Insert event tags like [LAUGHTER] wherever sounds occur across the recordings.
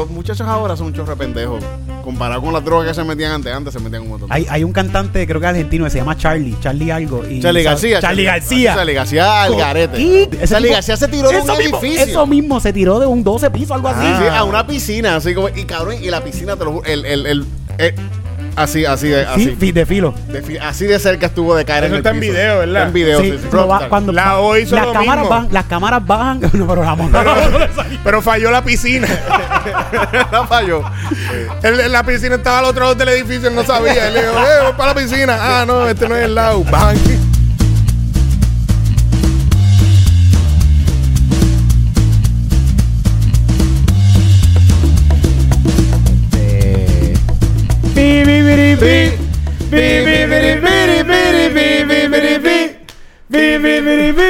los muchachos ahora son un chorro de pendejos. Comparado con las drogas que se metían antes, antes se metían un montón. Hay, hay un cantante, creo que argentino, que se llama Charlie, Charlie algo. y- Charlie García. Charlie García. Charlie García al garete. Charlie García se tiró de un mismo, edificio. Eso mismo, se tiró de un 12 piso, algo así. Sí, sí, a una piscina, así como. Y cabrón, y la piscina, te lo juro, el, el, el, eh, así, así, de- Sí, así. fi- de filo. de fi- así de cerca estuvo de caer Eso en el está en piso. video, ¿verdad? Está en video, Sí, sí, sí. va- cuando La O hizo las lo cámaras mismo. bajan, las cámaras bajan, [LAUGHS] no, pero la montaron. Pero falló la piscina. [LAUGHS] La falló. Él- la piscina estaba al otro lado del edificio, él no sabía. Él le dijo, eh, voy para la piscina. Ah, no, este no es el lado. Bang. Pi.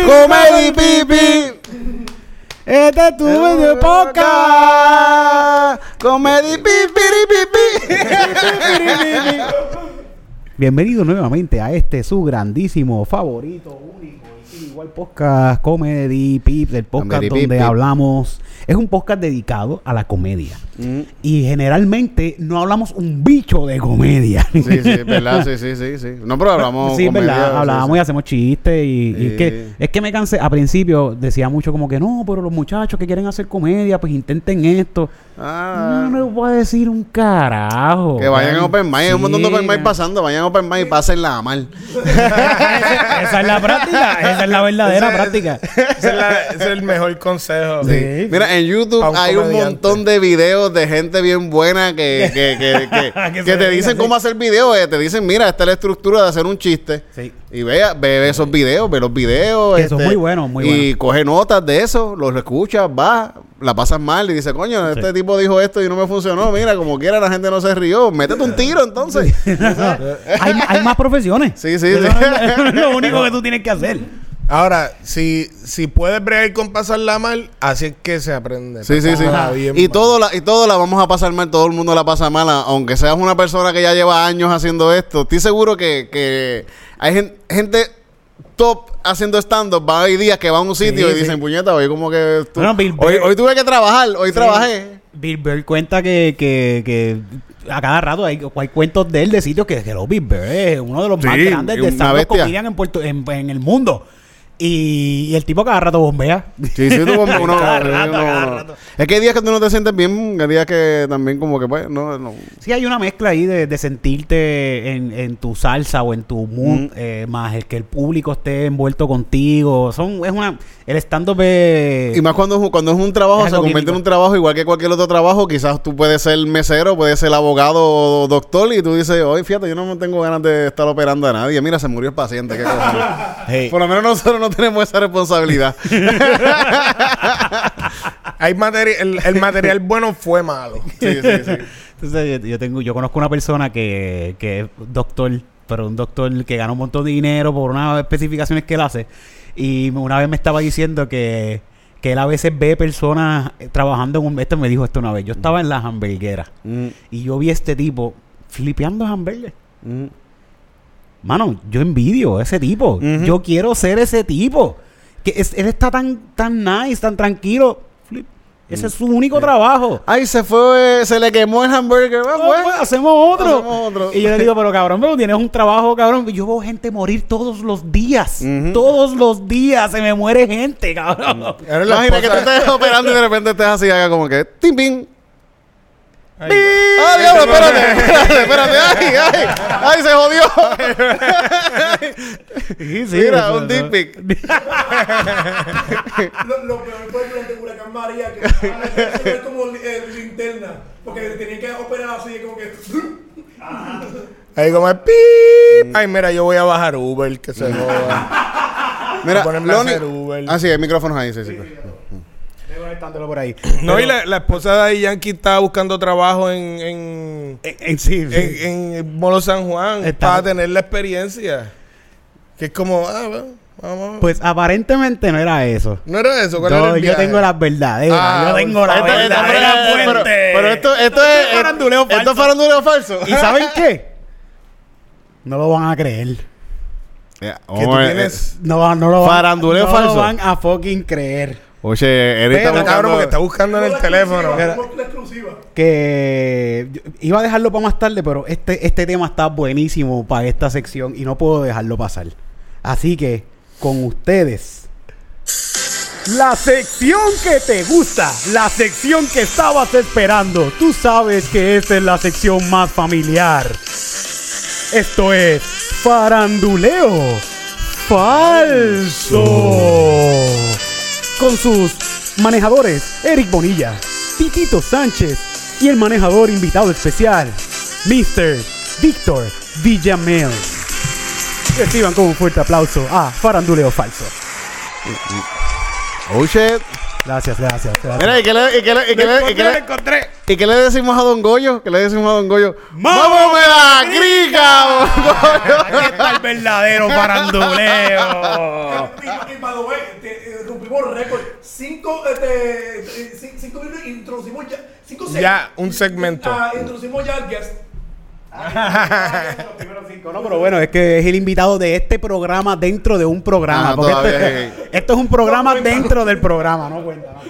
Comedy Pipi. Este es tu video podcast. Comedy Pipi. Bienvenido nuevamente a este su grandísimo favorito, único igual podcast Comedy Pips, el podcast Comedy donde Pip Pip. hablamos. Es un podcast dedicado a la comedia. Mm. Y generalmente no hablamos un bicho de comedia. Sí, sí, es verdad, sí, sí, sí, sí. No, pero hablamos. Sí, comedia, verdad, sí, hablábamos sí. y hacemos chistes y, y Sí. es que es que me cansé, a principio decía mucho como que no, pero los muchachos que quieren hacer comedia, pues intenten esto. Ah. No, no les voy a decir un carajo. Que vayan a Open Mic, hay un montón de Open Mic Sí. pasando, vayan a Open Mic y pásenla mal. [LAUGHS] esa es la práctica, esa es la verdadera Ese- práctica. Ese es, la- ese es el mejor consejo. Sí. Mira, en YouTube un hay un montón de videos de gente bien buena que, [LAUGHS] que, que, que, Que que se te dicen así. cómo hacer videos. eh, Te dicen, mira, esta es la estructura de hacer un chiste. Sí. Y vea, ve esos videos, ve los videos. este, Que son muy buenos, muy Y buenos. coge notas de eso, los escuchas, va, la pasas mal y dice, coño, este tipo dijo esto y no me funcionó. Mira, como quiera la gente no se rió. Métete un tiro entonces. [LAUGHS] hay, hay más profesiones. Sí, sí, Eso sí. [LAUGHS] es lo único que tú tienes que hacer. Ahora, si, si puedes bregar con pasarla mal, así es que se aprende. Sí, sí, sí. Y mal. todo, la, y todo la vamos a pasar mal, todo el mundo la pasa mal, aunque seas una persona que ya lleva años haciendo esto. Estoy seguro que, que hay gen- gente top haciendo stand-up. Va hay días que va a un sitio y sí. dicen, puñeta, hoy como que... tú- Bueno, Bill hoy, hoy tuve que trabajar, hoy trabajé. Bill Burr cuenta que, que, que a cada rato hay, hay cuentos de él de sitios que, que lo Bill Burr es uno de los más grandes de stand-up comedian en, Puerto, en, en el mundo. Y, y el tipo cada rato bombea. Sí, sí, tú como [LAUGHS] uno- Cada rato, uno- cada uno- rato. Es que hay días que tú no te sientes bien, hay días que también como que pues, no, no. Sí, hay una mezcla ahí de, de sentirte en, en tu salsa o en tu mood, Mm. eh, más el que el público esté envuelto contigo. Son, es una, el stand-up es... Y más cuando, es un- cuando es un trabajo, Es se algo convierte químico. en un trabajo igual que cualquier otro trabajo. Quizás tú puedes ser mesero, puedes ser abogado o doctor y tú dices, oye, fíjate, yo no tengo ganas de estar operando a nadie. Mira, se murió el paciente. qué cosa. [LAUGHS] Hey. Por lo menos nosotros no tenemos esa responsabilidad. [LAUGHS] Hay materia, el, el material bueno fue malo. sí, sí, sí. Entonces, yo, tengo, yo conozco una persona que, que es doctor, pero un doctor que gana un montón de dinero por unas especificaciones que él hace. Y una vez me estaba diciendo que, que él a veces ve personas eh, trabajando en un... Esto me dijo esto una vez. Yo estaba en la hamburguera Mm, y yo vi a este tipo flipeando hamburgues. mm. Mano, yo envidio a ese tipo. Yo quiero ser ese tipo. Que es- él está tan, tan nice, tan tranquilo. Flip. Ese es su único trabajo. Ay, se fue, se le quemó el hamburger. Ah, Oh, pues. hacemos otro. Hacemos otro. Y yo le digo, pero cabrón, pero tienes un trabajo, cabrón. Yo veo gente morir todos los días. Todos los días se me muere gente, cabrón. Era la Imagina que tú estés operando y de repente estés así, haga como que, tim, pim. Ay, ¡Ah, diablo! Espérate, espérate, espérate. ¡Ay, ay! ¡Ay, se jodió! Sí, sí, Mira, un eso- pic. Lo, lo peor fue durante huracán María, que es como eh, linterna, porque tenían que operar así, como que... Ahí como el pip. Ay, mira, yo voy a bajar Uber, que se joda. Mira, Loni- hacer Uber. Ah, sí, hay micrófonos ahí, sí, sí. Debo estándolo por ahí. No, Pero- y la, la esposa de Yankee estaba buscando trabajo en, en, En, en- sí, sí. en, en Molo San Juan Está- para tener la experiencia. Que es como, ah, bueno, vamos. Pues aparentemente no era eso. no era eso, ¿cuál No, era el yo tengo las verdaderas. Ah, yo tengo la Esto- esto- verdadera pero- esto, esto es. es faranduleo Esto es faranduleo falso. ¿Y saben qué? [LAUGHS] No lo van a creer. Que tú tienes... No, no lo van, Faranduleo no falso. lo van a fucking creer. Oye, Eric está Pero, cabrón, porque está buscando... buscando en el teléfono. Que yo iba a dejarlo para más tarde, pero este, este tema está buenísimo para esta sección y no puedo dejarlo pasar. Así que, con ustedes, la sección que te gusta, la sección que estabas esperando. Tú sabes que esta es la sección más familiar. Esto es Faranduleo Falso. Con sus manejadores Eric Bonilla, Titito Sánchez y el manejador invitado especial, Mr. Víctor Villamel. Reciban con un fuerte aplauso a Faranduleo Falso. Oh, shit. Gracias, gracias. gracias. Mira, ¿y qué le, y qué le, y qué le- y qué le- encontré. y qué le decimos a Don Goyo? ¿Qué le decimos a Don Goyo? ¡Mámame la crica, Don Goyo! Aquí está el verdadero faranduleo. Rompimos récord. Cinco, este, eh, cin- cinco minutos introducimos ya. Cinco Ya, un segmento. Ah, introducimos ya al guest. [LAUGHS] No, pero bueno, es que es el invitado de este programa dentro de un programa. Ah, porque este- [LAUGHS] esto es un programa dentro del programa, no cuenta. no.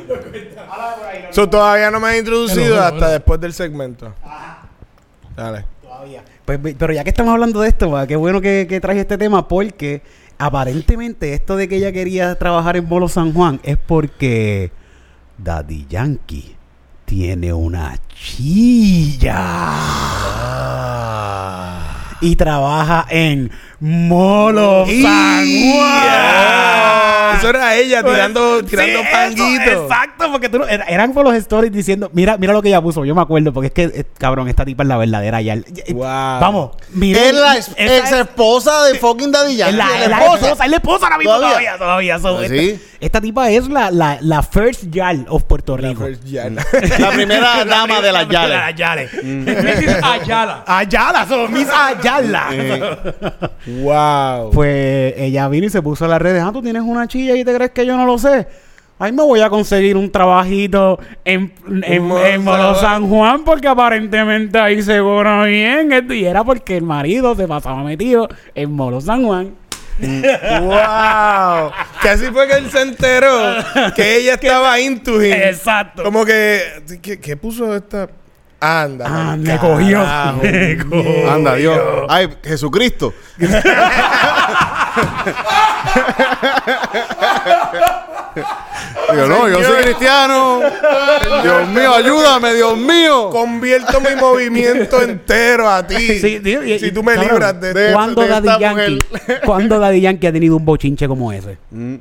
So, todavía no me has introducido hello, hasta hello. después del segmento. Dale. Todavía. Pues, pero ya que estamos hablando de esto, va, qué bueno que, que traje este tema porque aparentemente esto de que ella quería trabajar en Bolo San Juan es porque Daddy Yankee tiene una chilla. Y trabaja en Molo San Juan. Eso era ella tirando, tirando Sí, eso, panguitos. Exacto, porque tú no- era- eran por los stories diciendo, mira, mira lo que ella puso, yo me acuerdo, porque es que, eh, cabrón, esta tipa es la verdadera ya. Wow. Vamos, mire. Es la ex, esposa de fucking Daddy es Yankee. la, la es la esposa. es la esposa ahora mismo ¿Todavía? todavía, todavía. so, Ah, esta, ¿sí? esta tipa es la, la, la first yal of Puerto Rico. First Jan. [LAUGHS] La primera [LAUGHS] dama de las De las Yales. [LAUGHS] Yales. Mrs. Ayala. Ayala, son mis Ayala. wow. Pues ella vino y se puso en las redes. Ah, tú tienes una y te crees que yo no lo sé. Ahí me voy a conseguir un trabajito en, en, Molo en Molo San Juan porque aparentemente ahí se cobra bien. Y era porque el marido se pasaba metido en Molo San Juan. [LAUGHS] wow. Que así fue que él se enteró que ella [LAUGHS] estaba into him. Exacto. Como que, ¿qué, qué puso esta? Anda. Ah, me cogió. carajo. [LAUGHS] Me cogió. Anda, Dios. Ay, Jesucristo. Digo, no, yo soy cristiano. Dios mío, ayúdame, Dios mío. Convierto mi movimiento entero a ti. Sí, tío, y- si tú me cabrón, libras de, de- ¿Cuándo de Daddy esta Yankee, mujer. ¿Cuándo Daddy Yankee ha tenido un bochinche como ese? Mm.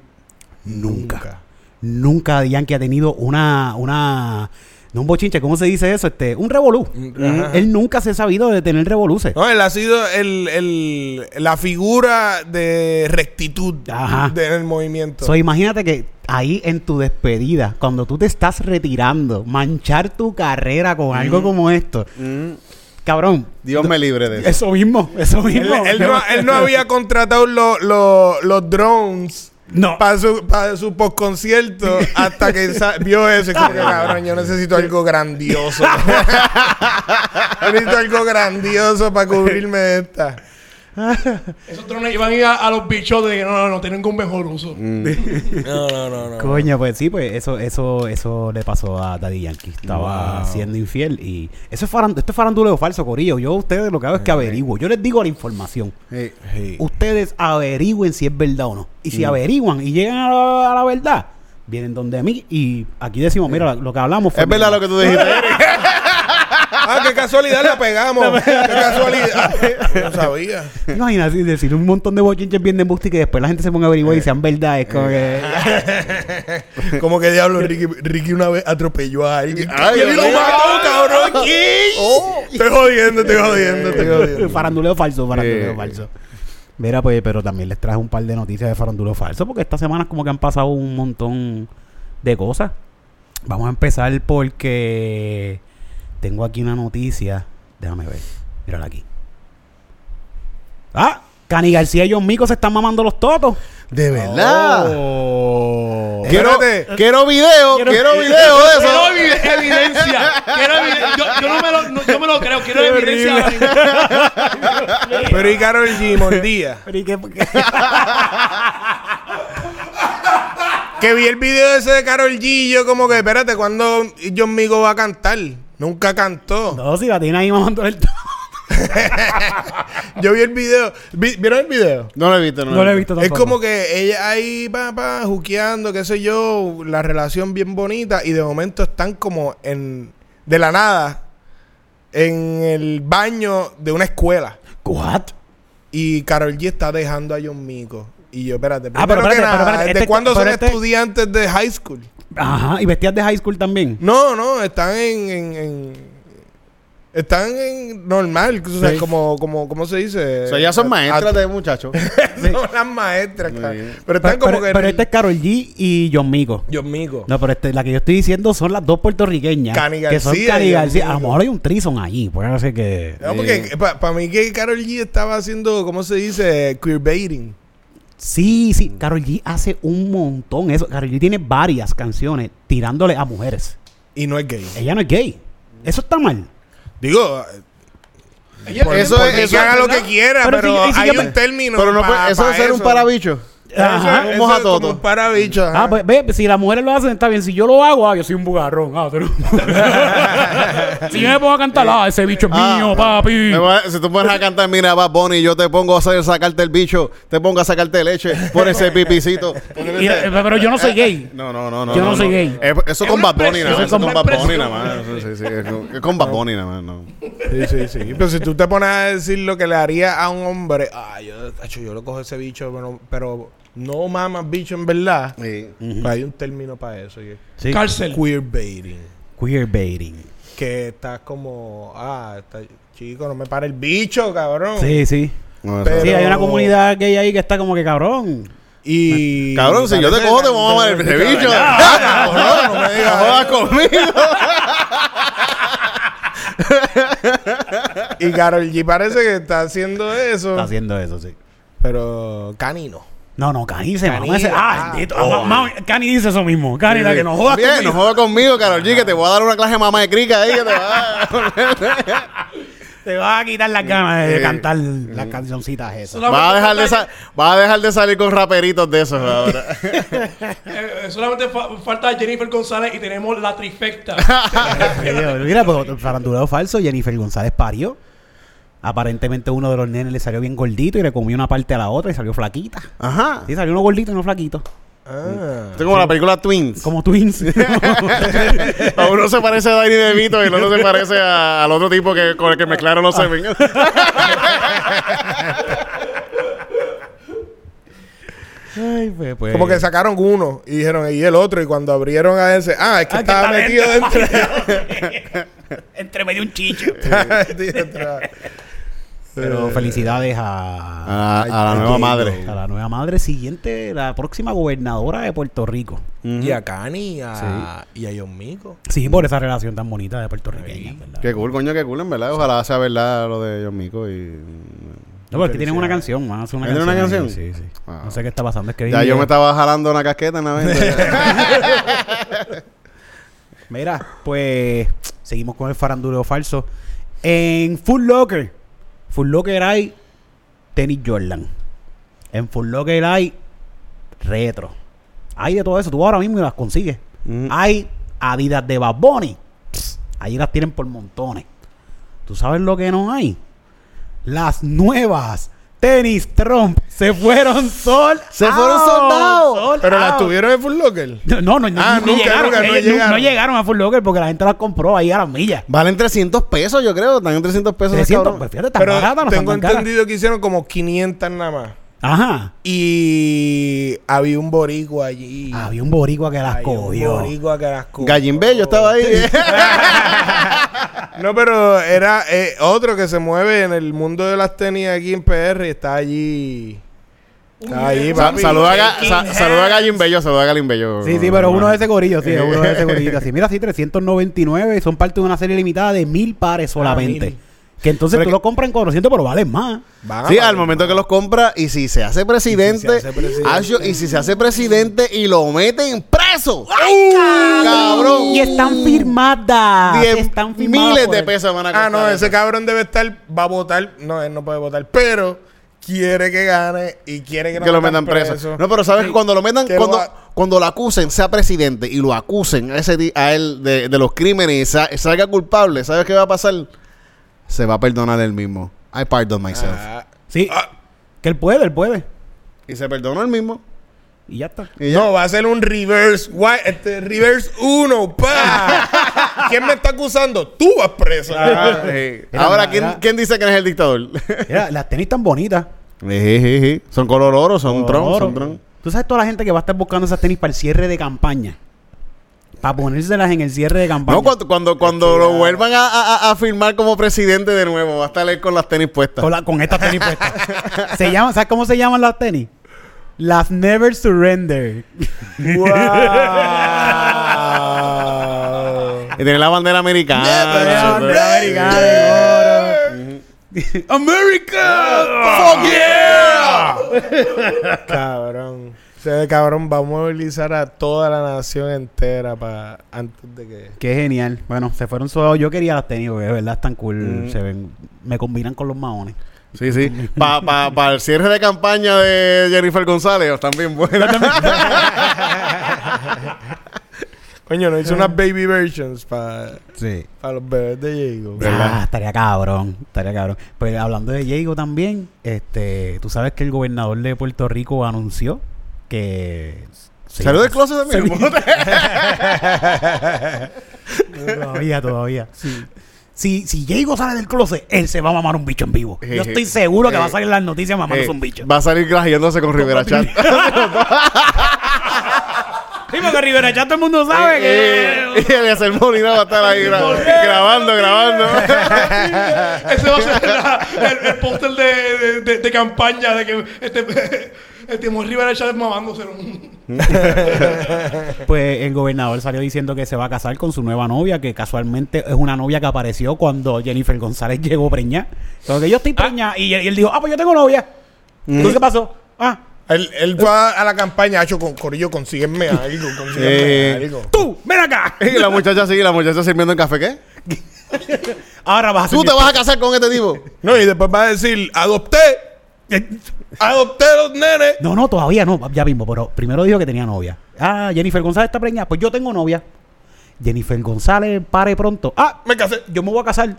Nunca. Nunca Daddy Yankee ha tenido una, una, no un bochinche, ¿cómo se dice eso? Este, un revolú. Ajá. Él nunca se ha sabido de tener revoluces. No, él ha sido el, el- la figura de rectitud Ajá. del movimiento. So, imagínate que ahí en tu despedida, cuando tú te estás retirando, manchar tu carrera con algo como esto, Mm. cabrón. Dios me libre de eso. Eso mismo, eso él, mismo. él no, él no [LAUGHS] había contratado lo- lo- los drones No. para su, para su postconcierto hasta que vio eso y como que cabrón, yo necesito algo grandioso. [LAUGHS] necesito algo grandioso para cubrirme de esta. [LAUGHS] Esos drones iban a ir a, a los bichos de no, no, no tienen un mejor uso. Mm. [LAUGHS] No, no, no, no. Coño, pues sí, pues eso, eso, eso le pasó a Daddy Yankee. Estaba Wow. siendo infiel y eso es farand esto es faranduleo falso, Corillo. Yo a ustedes lo que hago es que averiguo. Yo les digo la información. Ustedes averigüen si es verdad o no. Y si averiguan y llegan a la, a la verdad, vienen donde mí y aquí decimos, mira, lo que hablamos fue Es verdad lo que tú dijiste. [LAUGHS] Ah, qué casualidad la pegamos. [LAUGHS] qué casualidad. [LAUGHS] No sabía. Imagina así decir un montón de bochinches bien de embuste y que después la gente se ponga a averiguar y sean verdad. Es como que... [LAUGHS] Como que diablo, Ricky, Ricky una vez atropelló a alguien. Ay, lo Dios mío. mató, cabrón. ¿Qué? Estoy jodiendo, estoy jodiendo, estoy jodiendo. faranduleo falso, faranduleo Eh. falso. Mira, pues, pero también les traje un par de noticias de faranduleo falso, porque estas semanas como que han pasado un montón de cosas. Vamos a empezar porque tengo aquí una noticia. Déjame ver. Mírala aquí. Ah, Cani García y John Mico se están mamando los totos. De verdad. Oh. Quiero, Espérate. quiero video, Quiero- quiero, video de eso. Quiero evi- evidencia. Quiero evi- yo, yo no me lo, no- yo me lo creo. Quiero Qué evidencia. [LAUGHS] Pero y Carol G mordía. Pero ¿y qué- qué? que vi el video ese de Carol G y yo como que, espérate, ¿cuándo John Migo va a cantar? Nunca cantó. No, si la tiene ahí mamando el [LAUGHS] Yo vi el video. Vi- ¿Vieron el video? No lo he visto, no, No lo he visto Es como que ella ahí va, va, juqueando, qué sé yo, la relación bien bonita y de momento están como en, de la nada, en el baño de una escuela. ¿What? Y Carol G está dejando a John Mico. Y yo, espérate, Ah, pero que espérate, pero espérate, ¿desde este- cuándo son este- estudiantes de high school? Ajá, y vestías de high school también. No, no, están en... en- en- están en normal, o sea, Sí. como, como, ¿cómo se dice? O sea, ya son A- maestras de [LAUGHS] muchachos. son las maestras, bien. Pero están Pero, como pero- que... pero el- este es Carol G y John Mico. No, pero este, la que yo estoy diciendo son las dos puertorriqueñas. Cani Que son García Cani García. A lo mejor hay un trison ahí. Puede ser que. No, porque para mí que Carol G estaba haciendo, ¿cómo se dice? Queerbaiting. Sí, sí. Carol G hace un montón eso. Carol G tiene varias canciones tirándole a mujeres. Y no es gay. Ella no es gay. Eso está mal. Digo, Ella- por Eso eso es- es eso que haga lo que quiera, Pero pero, si- si hay un término. Pero no puede, eso es ser un parabicho. Ajá. Eso es moja como un parabicho. ajá. Ah, pues ve, si las mujeres lo hacen, está bien. Si yo lo hago, ah, yo soy un bugarrón. Ah, no- [LAUGHS] si yo me pongo a cantar, ah, ese bicho es Ah, mío, papi. me voy a- si tú pones a cantar, mira, Bad Bunny, yo te pongo a hacer, sacarte el bicho, te pongo a sacarte leche, por ese pipicito. [LAUGHS] Y- eh, pero yo no soy gay. No, no, no, no. Yo no soy gay. Eh, eso Es con Bad Bunny nada más. Eso con es Bad Bunny nada más. Sí, es con- Es con Bad Bunny nada más, no. Sí, sí, sí. Pero si tú te pones a decir lo que le haría a un hombre, ah, yo, yo lo cojo ese bicho, pero, pero no mamas bicho en verdad. Sí. Hay un término para eso. Sí. Cárcel. Queerbaiting. Queerbaiting. Que estás como, ah, está- chico, no me para el bicho, cabrón. Sí, sí. No, eso- Pero- Sí, hay una comunidad gay ahí que está como que cabrón. Y. Cabrón, si yo te cojo, te voy a mamar el bicho. No, [LAUGHS] no me digas. jodas conmigo. [LAUGHS] Y Carol G parece que está haciendo eso. Está haciendo eso, sí. Pero canino. No, no, Cani se Cani, mama ese. Ah, ah, bendito. oh. Ah, ma- ma- Cani dice eso mismo. Cani, la que no jodas Bien, no conmigo. jodas conmigo, Carol G, que te voy a dar una clase de mamá de crica ahí que te va a... [LAUGHS] Te vas a quitar las ganas de Sí. cantar las cancioncitas esas. Vas a dejar de, vas a dejar de salir con raperitos de esos ahora. [LAUGHS] eh, solamente fa- falta Jennifer González y tenemos la trifecta. [LAUGHS] Mira, pues faranduleo falso, Jennifer González parió. Aparentemente uno de los nenes le salió bien gordito y le comió una parte a la otra y salió flaquita. Ajá. Sí, salió uno gordito y uno flaquito. Ah. Esto es como la película Twins. Como twins. [LAUGHS] A uno se parece a Danny DeVito y el otro se parece a- al otro tipo que, con el que mezclaron los Seven. Ay, pues, pues. Como que sacaron uno y dijeron, y el otro. Y cuando abrieron a ese, ah, es que Ah, estaba metido dentro. [LAUGHS] Entre medio un chicho. [LAUGHS] Pero felicidades a, A, a la nueva madre. a la nueva madre siguiente, la próxima gobernadora de Puerto Rico. Y a Cani y a, y a John Mico. Sí, por esa relación tan bonita de puertorriqueña, ¿verdad? Qué cool, coño, qué cool, en verdad. Ojalá sea verdad lo de John Mico y... No, porque tienen una canción, van a hacer una ¿Tienen canción. una canción? Sí, sí. Wow. No sé qué está pasando. Es que Ya yo me estaba jalando una casqueta en la venta. [LAUGHS] Mira, pues seguimos con el faranduleo falso. En Full Locker, Full Locker hay tenis Jordan. En Full Locker hay retro. Hay de todo eso. Tú ahora mismo las consigues. Mm. Hay Adidas de Bad Bunny. Ahí las tienen por montones. ¿Tú sabes lo que no hay? Las nuevas tenis Trump se fueron sol. Se fueron soldados. sold Pero las tuvieron en Full Locker. No, no, no, Ah, ni nunca, llegaron, nunca, no llegaron. no llegaron a Full Locker porque la gente las compró ahí a las millas. Valen 300 pesos, yo creo. Están en 300 pesos. esos 300, cabrones. pues fíjate, tan Pero baratas, no están tengo entendido que hicieron como 500 nada más. Ajá. Y había un boricua allí. Había un boricua que las Había un cogió. boricua que las cogió. Gallín Bello estaba ahí. [LAUGHS] [LAUGHS] No, pero era eh, otro que se mueve en el mundo de las tenis aquí en PR y está allí. Está allí, papi. saluda, a, Ga- King sa- saluda a. Gallín Bello, saluda a Gallín Bello. Sí, sí, pero uno de ese corillo, sí, uno de ese corillo. Sí, mira, sí, 399 y son parte de una serie limitada de mil pares solamente. mil. Que entonces Pero tú que- lo compras en 400, pero valen más. Van Sí, al momento más. que los compra y si se hace presidente, Y si se hace presidente. Y si se hace presidente y lo meten preso. cabrón! Y están firmadas. Diez están firmadas miles de pesos van a Ah, costar no, eso. ese cabrón debe estar, va a votar. No, él no puede votar, pero quiere que gane y quiere que, no que lo metan preso. No, pero sabes que cuando lo metan, cuando, lo cuando lo acusen, sea presidente y lo acusen a ese a él de, de los crímenes y sa- salga culpable, ¿sabes qué va a pasar? Se va a perdonar él mismo. I pardon myself. Ah, Sí. Ah. Que él puede, él puede. Y se perdonó él mismo. Y ya está. Y ya. no, va a ser un reverse. Why- Este, reverse 1, pa. [LAUGHS] ¿Quién me está acusando? Tú vas preso. Ah, [LAUGHS] sí. Mira, Ahora, mira, ¿quién, mira. quién dice que no es el dictador? [LAUGHS] Mira, las tenis tan bonitas. Sí, sí, sí. Son color oro, son tron, Oro. son tron. Tú sabes toda la gente que va a estar buscando esas tenis para el cierre de campaña. Para ponérselas en el cierre de campaña. No, cuando, cuando, cuando lo vuelvan a, a, a firmar como presidente de nuevo, va a estar él con las tenis puestas. Con, la- con estas tenis puestas. [LAUGHS] se llaman, ¿Sabes cómo se llaman las tenis? Las Never Surrender. Wow. Y tiene la bandera americana. Never surrender. ¡America! ¡Fuck yeah! cabrón. O sea, cabrón, va a movilizar a toda la nación entera para antes de que. Qué genial. Bueno, se fueron suaves. Yo quería las tenis porque de verdad están cool. Mm. Se ven, me combinan con los maones. Sí, sí. Para pa, pa el cierre de campaña de Jennifer González, están bien buenas. [LAUGHS] Coño, no hizo unas baby versions para Sí. los bebés de Diego. Ah, estaría cabrón, estaría cabrón. Pues hablando de Diego también, este, tú sabes que el gobernador de Puerto Rico anunció que se- ¿Salió del closet también? [LAUGHS] todavía, todavía. Si, si Diego sale del closet, él se va a mamar un bicho en vivo. Yo estoy seguro que va a salir en las noticias mamándose Eh, un bicho. Va a salir grajeándose con Rivera Chat. [LAUGHS] Sí, porque Rivera ya todo el mundo sabe Eh, que... Y Eliezer Molina va a estar ahí gra- grabando, grabando. [LAUGHS] Ese va a ser la- el, el póster de, de, de campaña de que este, el Timor Rivera Chávez mamándose. [LAUGHS] Pues el gobernador salió diciendo que se va a casar con su nueva novia, que casualmente es una novia que apareció cuando Jennifer González llegó preñada. Porque yo estoy preñada y, él- y él dijo, ah, pues yo tengo novia. ¿Tú qué pasó? Ah, Él, él fue a, la campaña, hecho con Corillo, consígueme algo, consígueme [LAUGHS] Eh. algo. tú, ven acá. [LAUGHS] Y la muchacha sigue, la muchacha sirviendo en café, ¿qué? Ahora vas a ¿Tú te vas a casar con este tipo? No, y después va a decir, adopté, adopté los nenes. No, no, todavía no, ya mismo, pero primero dijo que tenía novia. Ah, Jennifer González está preñada, pues yo tengo novia. Jennifer González pare pronto. Ah, Me casé. yo me voy a casar.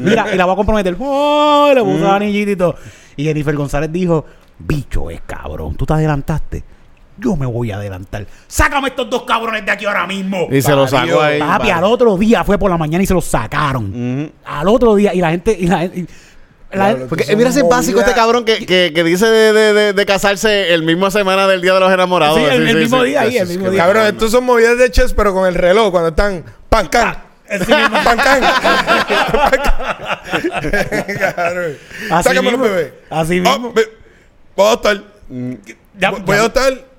Mira, y la voy a comprometer. ¡Oh! Le puso anillito y todo. Y Jennifer González dijo, bicho es cabrón, tú te adelantaste. Yo me voy a adelantar. Sácame estos dos cabrones de aquí ahora mismo. Y se lo sacó ahí. Papi, al otro día fue por la mañana y se los sacaron. Al otro día, y la gente... Y la, y- la- Diablo, Porque mira ese movidas. básico este cabrón que, que, que dice de, de, de, de casarse el mismo semana del Día de los Enamorados. Sí, el- el mismo día ahí, el mismo día. Cabrón, estos son movidas de chess, pero con el reloj, cuando están pan can. [LAUGHS] Pan can. [LAUGHS] Cabrón. Así Sácame los mismo. bebés. Así Ah, mismo. ve- Voy a adoptar. Ya- Voy- a adoptar.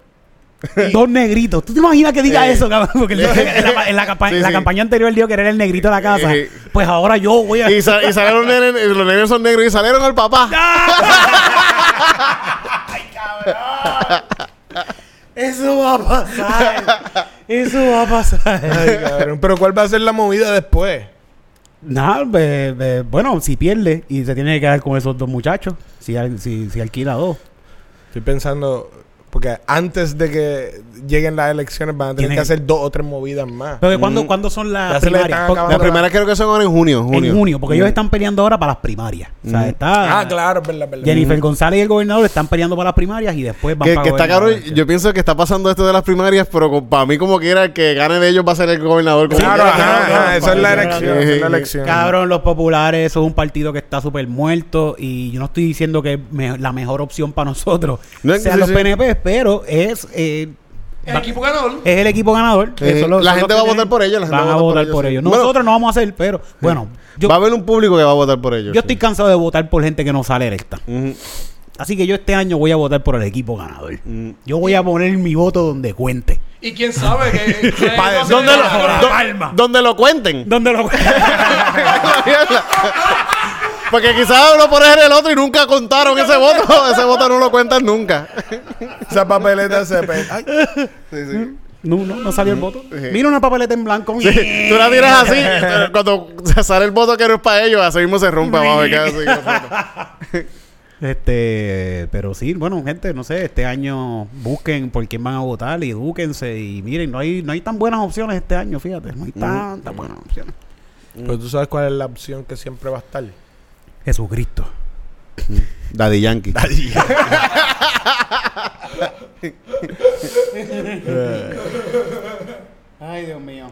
Dos negritos. ¿Tú te imaginas que diga Eh. eso, cabrón? Porque él en, la, [LAUGHS] en la campa- Sí, en la sí. campaña anterior él dijo que era el negrito de la casa. Eh. Pues ahora yo voy a... Y, sa- y salieron los los nenes son negros y salieron al papá. [LAUGHS] [LAUGHS] Eso va a pasar. Eso va a pasar. Ay, cabrón. Pero ¿cuál va a ser la movida después? Nada, be- be- bueno, si pierde y se tiene que quedar con esos dos muchachos, si, al- si, si alquila dos. Estoy pensando, porque antes de que lleguen las elecciones van a tener que hacer dos o tres movidas más. Pero ¿cuándo, ¿cuándo son las primarias? Las primeras creo que son ahora en junio. junio. En junio, porque Mm. ellos están peleando ahora para las primarias. O sea, Mm. está... Ah, claro, es verdad, verdad. Jennifer González y el gobernador están peleando para las primarias y después van Que, para que está cabrón, gobernador. yo pienso que está pasando esto de las primarias, pero para mí como quiera el que gane de ellos va a ser el gobernador. como Claro, ajá, esa es la elección, es la elección. Cabrón, los populares, eso es un partido que está súper muerto y yo no estoy diciendo que es me- la mejor opción para nosotros No, sean sí, los sí. PNP, pero es, eh, El equipo ganador. es el equipo ganador. Eh, Eso lo- la gente va a votar por ellos, la gente Van a votar por ellos. sí. Bueno, Nosotros no vamos a hacer, pero bueno, yo, va a haber un público que va a votar por ellos. yo estoy cansado de votar por gente que no sale electa. Así que yo este año voy a votar por el equipo ganador. Yo voy a poner mi voto donde cuente. Y quién sabe que. [LAUGHS] va ¿Dónde lo, do- donde lo cuenten. ¿Dónde lo [LAUGHS] [LAUGHS] Porque quizás uno pone el otro y nunca contaron ese voto. [LAUGHS] Ese voto no lo cuentan nunca. Esa papeleta se pe... Ay, No, no, no salió el voto. Sí. Mira una papeleta en blanco. Sí, tú la tiras así, pero cuando sale el voto que no es para ellos, así mismo se rompe abajo y queda así. [LAUGHS] Este, pero sí, bueno, gente, no sé, este año busquen por quién van a votar y edúquense y miren, no hay no hay tan buenas opciones este año, fíjate, no hay tantas buenas opciones. Pero tú sabes cuál es la opción que siempre va a estar. Jesucristo. Daddy Yankee. Ay, Dios mío.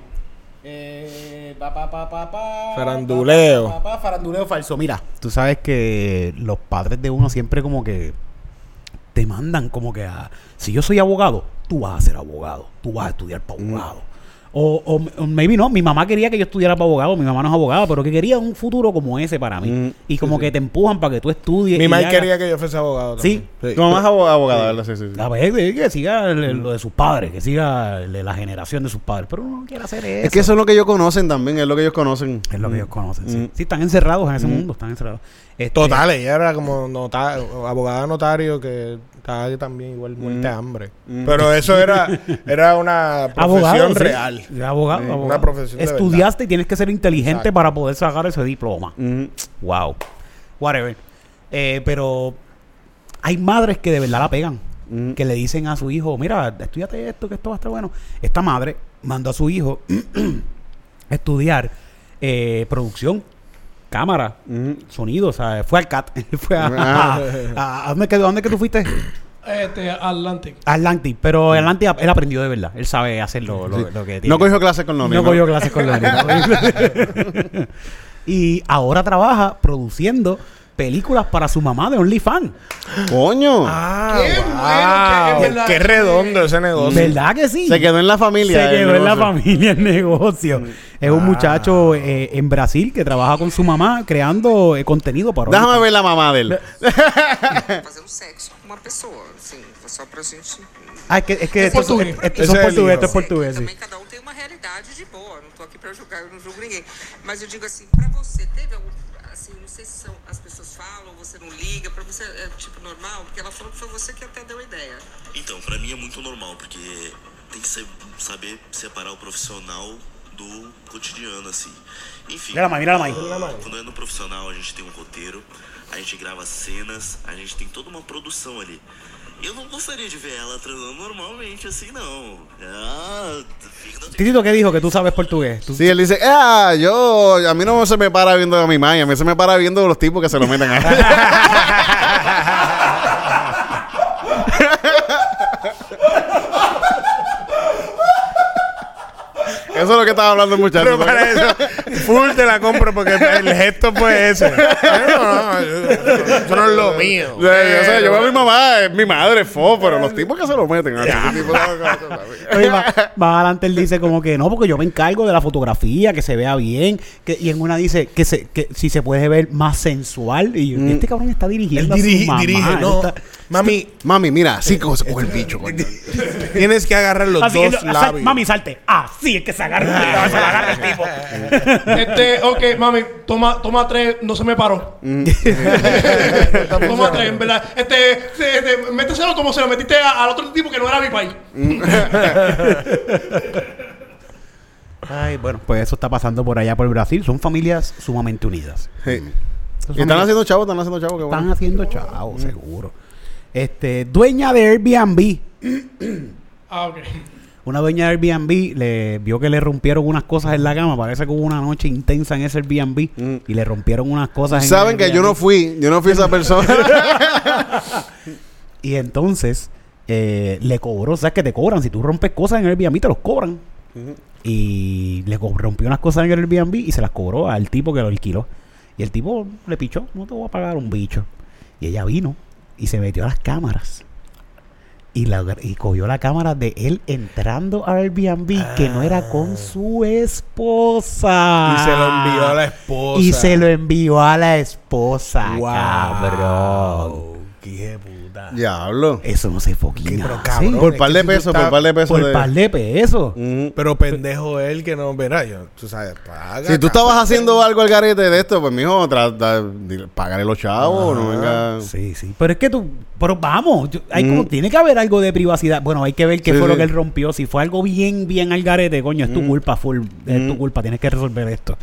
Eh, pa, pa, pa, pa, pa, Faranduleo. pa, pa, pa, faranduleo falso. Mira, tú sabes que los padres de uno siempre como que te mandan como que a... Si yo soy abogado, tú vas a ser abogado. Tú vas a estudiar para abogado. O, o, o maybe no, mi mamá quería que yo estudiara para abogado, mi mamá no es abogada, pero que quería un futuro como ese para mí. Mm, y como que te empujan para que tú estudies. Mi mamá quería que yo fuese abogado. Sí. también. Tu mamá es abo- abogada, ¿verdad? Sí, sí. sí. A ver, que siga lo de sus padres, que siga la generación de sus padres. Pero uno no quiere hacer eso. Es que eso es lo que ellos conocen también, es lo que ellos conocen. Es lo que ellos conocen. Sí. Mm. Sí, están encerrados en ese mundo, están encerrados. Este, Total, ella era como nota abogada notario que estaba también igual muerte de hambre. Mm. Pero eso era, era una [LAUGHS] profesión Abogado, sí. real. Abogado, Sí, abogado. una profesión de Estudiaste y tienes que ser inteligente Exacto. para poder sacar ese diploma. Wow. Whatever. Eh, pero hay madres que de verdad la pegan. Ujú. Que le dicen a su hijo, mira, estudiate esto, que esto va a estar bueno. Esta madre mandó a su hijo a [CLEARS THROAT] estudiar eh, producción, cámara, Ujú. sonido, o sea, fue al CAT, [LAUGHS] fue a, Ah. a- a- ¿dónde, que, ¿dónde que tú fuiste? Este, Atlantic. A Atlantic, pero Atlantic él aprendió de verdad, él sabe hacer lo, lo- Sí. lo que tiene. No cogió clases con Noni. No cogió clases con. ¿no? y ahora trabaja produciendo películas para su mamá de OnlyFans. Coño. Ah, Qué wow. bueno, que. Qué redondo ese negocio. ¿Verdad que sí? Se quedó en la familia. Se el quedó en la negocio. familia el negocio. Es un muchacho eh, en Brasil que trabaja con su mamá creando eh, contenido para Déjame ver la mamá de él. fazendo sexo com uma pessoa, assim, só pra gente. Ah, es que, es que Es portugués. estos Ese son es portugués, esto es portugués, sí. Também cada um tem uma realidade de boa. Não tô aqui pra julgar, eu não julgo ninguém. Mas eu digo assim, pra você, teve algum. Assim, não sei se são, as pessoas falam, você não liga, pra você é tipo normal, porque ela falou que foi você que até deu a ideia. Então, pra mim é muito normal, porque tem que ser- saber separar o profissional do cotidiano, assim. Enfim. Mira la mãe, mira la mãe. Quando é no profissional, a gente tem um roteiro, a gente grava cenas, a gente tem toda uma produção ali. Eu não gostaria de ver ela transando normalmente, assim, não. Ah, Titito, ¿qué dijo? Que tú sabes portugués. Tú- Sí, él dice, ah, yo, a mí no se me para viendo a mi mamá, a mí se me para viendo los tipos que se lo meten a [LAUGHS] Eso es lo que estaba hablando el muchacho. Pero para eso, full te la compro porque el gesto fue ese. [LAUGHS] No, no, eso no es lo mío. Sí, yo, sé, yo veo a mi mamá, es mi madre, fo, pero los tipos que se lo meten Oye, más, más adelante él dice como que no, porque yo me encargo de la fotografía, que se vea bien. Que, y en una dice que, se, que si se puede ver más sensual. Y yo, este cabrón está Él dirigiendo dirige, a su mamá. dirige, él no. está- Mami, Mami, mira, así como se coge el [LAUGHS] bicho. tienes que agarrar los Así que, dos sal- labios. mami, salte. Así es que se se la agarra [LAUGHS] el tipo. Este, ok, mami, toma, toma tres, no se me paró. toma tres, en verdad. Este, se- este, méteselo como se lo metiste a- al otro tipo que no era mi país. Ay, bueno, pues eso está pasando por allá por Brasil. Son familias sumamente unidas. Sí. Y están haciendo chavos, están haciendo chavos, qué Están haciendo chavo, seguro. Este, dueña de Airbnb. Ah, ok. Una dueña de Airbnb le vio que le rompieron unas cosas en la cama. Parece que hubo una noche intensa en ese Airbnb Mm. y le rompieron unas cosas en Saben el que yo no fui, yo no fui esa persona. [LAUGHS] Y entonces eh, le cobró, ¿sabes que te cobran? Si tú rompes cosas en Airbnb, te los cobran. Y le rompió unas cosas en el Airbnb y se las cobró al tipo que lo alquiló. Y el tipo le pichó, no te voy a pagar un bicho. Y ella vino y se metió a las cámaras. Y, la, y cogió la cámara de él entrando al Airbnb que no era con su esposa. Y se lo envió a la esposa. Y se lo envió a la esposa, Wow. cabrón. Qué Diablo. Eso no se foquina. Pero cabrón. Por par de pesos, por par de pesos. Por par de pesos. Pero pendejo él que no verá yo. Tú sabes, paga. Si tú cabrón. estabas haciendo algo al garete de esto, pues mijo, trata, págale los chavos, no venga. Sí, sí. Pero es que tú. Pero vamos, yo- hay como, tiene que haber algo de privacidad. Bueno, hay que ver qué Sí, fue lo que él rompió. Si fue algo bien, bien al garete, coño, es tu Mm. culpa, full. Es tu culpa, tienes que resolver esto.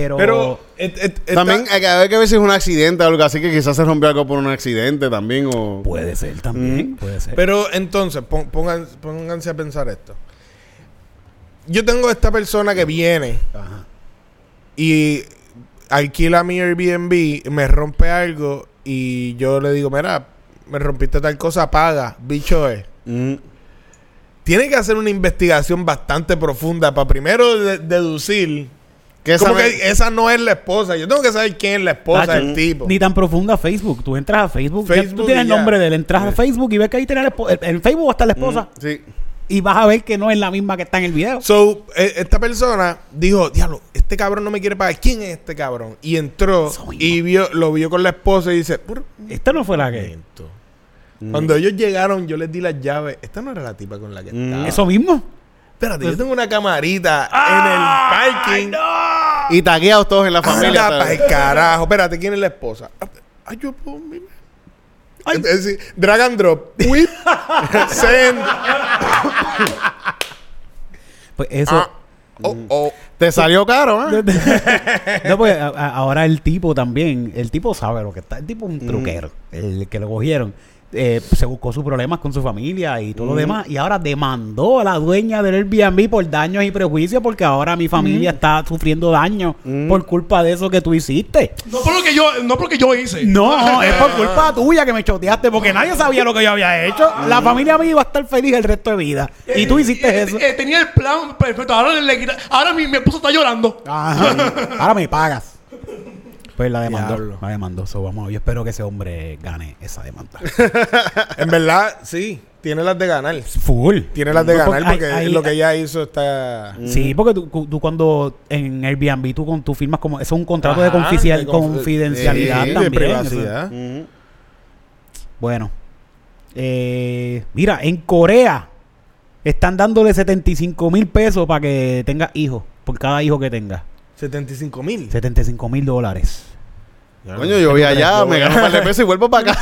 Pero, Pero et- et- está- También hay que, hay que ver si es un accidente o algo así, que quizás se rompió algo por un accidente también. O... puede ser también, Mm. puede ser. Pero entonces, pongan- pónganse a pensar esto. Yo tengo esta persona que viene Ajá. y alquila mi Airbnb, me rompe algo y yo le digo, mira, me rompiste tal cosa, paga, bicho es. Mm. Tiene que hacer una investigación bastante profunda para primero de- deducir Que esa como me- que esa no es la esposa. Yo tengo que saber quién es la esposa Tacho, del tipo. Ni tan profunda Facebook. Tú entras a Facebook, ya tú tienes el nombre de él, entras a Facebook y ves que ahí tiene la esposa. En Facebook va a estar la esposa. Sí. Y vas a ver que no es la misma que está en el video. So, eh, esta persona dijo, diablo, este cabrón no me quiere pagar. ¿Quién es este cabrón? Y entró y vio, lo vio con la esposa y dice, "Por un Esta no fue la que. momento". Cuando ellos llegaron, yo les di las llaves. Esta no era la tipa con la que Mm. estaba. Eso mismo. Espérate, yo tengo una camarita ¡Ay, en el parking. Y tagueados todos en la familia. Anda pa'l carajo. Espérate, ¿quién es la esposa? Ay, yo puedo... Ay. Es decir, drag and drop. Whip. [LAUGHS] send. Pues eso. Ah, oh, oh. Te salió caro, ¿eh? [LAUGHS] no, pues a- a- ahora el tipo también, el tipo sabe lo que está, el tipo es un truquero, el que lo cogieron. Eh, se buscó sus problemas con su familia y todo lo demás y ahora demandó a la dueña del Airbnb por daños y prejuicios porque ahora mi familia está sufriendo daño por culpa de eso que tú hiciste. No por lo que yo, no porque yo hice. No, es por culpa tuya que me choteaste porque nadie sabía lo que yo había hecho. La familia mía iba a estar feliz el resto de vida. Y tú hiciste Eh, eso. eh, tenía el plan perfecto. Ahora, le, ahora mi, mi esposo está llorando. Ajá. Ahora me pagas. Pues la demandó. Diablo. La demandó. So, vamos, yo espero que ese hombre gane esa demanda. [LAUGHS] En verdad, sí. Tiene las de ganar. Full. Tiene las de No, ganar porque hay- hay- lo que ella hizo está... Sí, porque tú, tú cuando en Airbnb tú, con, tú firmas como... Eso es un contrato de, confidencial- de confidencialidad sí, de también. privacidad. eso- Ujú. Bueno. Eh, mira, en Corea están dándole 75 mil pesos para que tengas hijos. Por cada hijo que tengas. 75 mil. 75 mil dólares. Coño, yo voy allá, me gano un par de pesos y vuelvo para acá.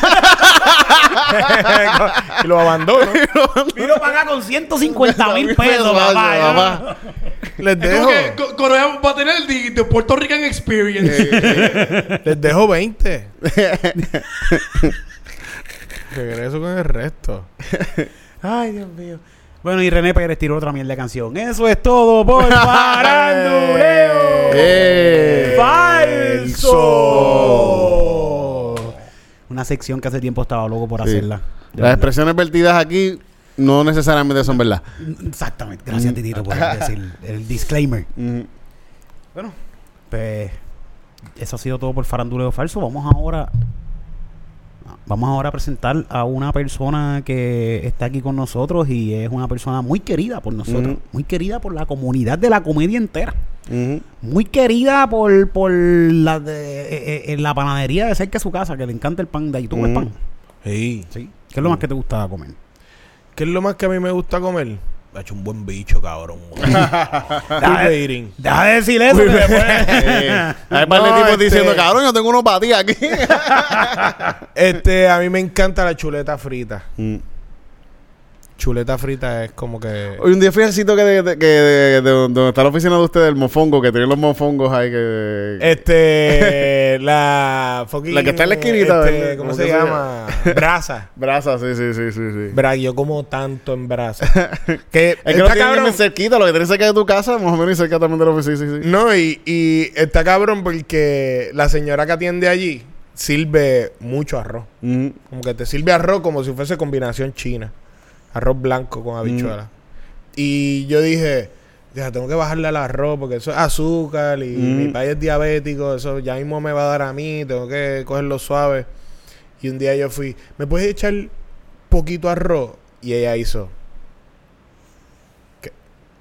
[LAUGHS] y lo abandono. Vino para acá con 150 mil pesos, papá. papá. Les Es dejo, como que Co- Corea va a tener el de, de Puerto Rican Experience. [LAUGHS] les dejo 20. [LAUGHS] Regreso con el resto. Ay, Dios mío. Bueno, y René Pérez tiró otra mierda de canción. Eso es todo por [LAUGHS] Faranduleo. Eh. ¡Falso! Una sección que hace tiempo estaba loco por Sí. hacerla. Las expresiones vertidas aquí no necesariamente son verdad. Exactamente. Gracias, Titito, por decir el disclaimer. Ujú. [LAUGHS] Bueno, pues eso ha sido todo por Faranduleo Falso. Vamos ahora vamos ahora a presentar a una persona que está aquí con nosotros y es una persona muy querida por nosotros, muy querida por la comunidad de la comedia entera. Muy querida por, por la de, eh, eh, en la panadería de cerca de su casa, que le encanta el pan de ahí. ¿Tú comes Ujú. pan? Sí. Sí. ¿Qué es lo más que te gusta comer? ¿Qué es lo más que a mí me gusta comer? Ha hecho un buen bicho, cabrón. [LAUGHS] Deja. Deja de decir eso. después- Eh, [LAUGHS] hay par de No, tipos este- diciendo, cabrón, yo tengo uno para ti aquí. [LAUGHS] Este, a mí me encanta la chuleta frita. Mm. Chuleta frita es como que... Hoy un día fui al sitio que de, de- que de- de donde está la oficina de ustedes, el mofongo, que tiene los mofongos ahí que... Este, [LAUGHS] la fucking... La que está en la esquinita, este. ¿Cómo ¿Cómo se llama? Brasa. [LAUGHS] Brasa, sí, sí, sí, sí, sí. Bra, yo como tanto en brasa. [LAUGHS] que Es que está tienen cabrón. cerquita, lo que tienes cerca de tu casa, más o menos y cerca también de la oficina, sí, sí, sí. No, y, y está cabrón porque la señora que atiende allí sirve mucho arroz. Mm. Como que te sirve arroz como si fuese combinación china. Arroz blanco con habichuela. Y yo dije, ya tengo que bajarle al arroz porque eso es azúcar y Mm. mi país es diabético, eso ya mismo me va a dar a mí, tengo que cogerlo suave. Y un día yo fui, ¿me puedes echar poquito arroz? Y ella hizo, ¿qué,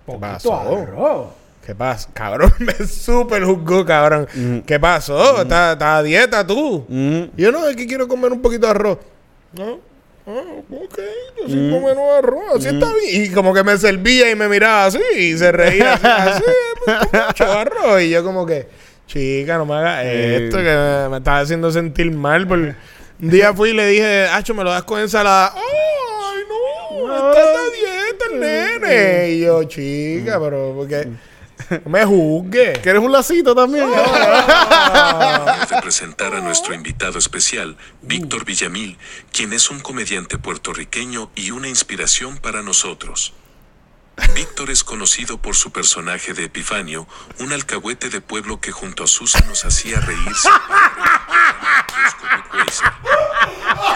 ¿Qué pasó? ¿Qué pasa? [LAUGHS] Cabrón, me súper juzgó, cabrón. Mm. ¿Qué pasó? ¿Estás estás a dieta tú? Mm. Y yo no, es que quiero comer un poquito de arroz. No. Ah, ok, yo sí como menos arroz, así está bien. Y como que me servía y me miraba así y se reía así, [LAUGHS] así, pues, con mucho arroz. Y yo como que, chica, no me hagas esto, que me, me estás haciendo sentir mal. Por... Un día fui y le dije, Acho, me lo das con ensalada. ¡Ay, no! Está en la dieta el nene. Y yo, chica, pero porque... [LAUGHS] Me juzgue. ¿Quieres un lacito también? de [LAUGHS] presentar a nuestro invitado especial, Víctor Villamil, quien es un comediante puertorriqueño y una inspiración para nosotros. Víctor es conocido por su personaje de Epifanio, un alcahuete de pueblo que junto a Susa nos hacía reírse.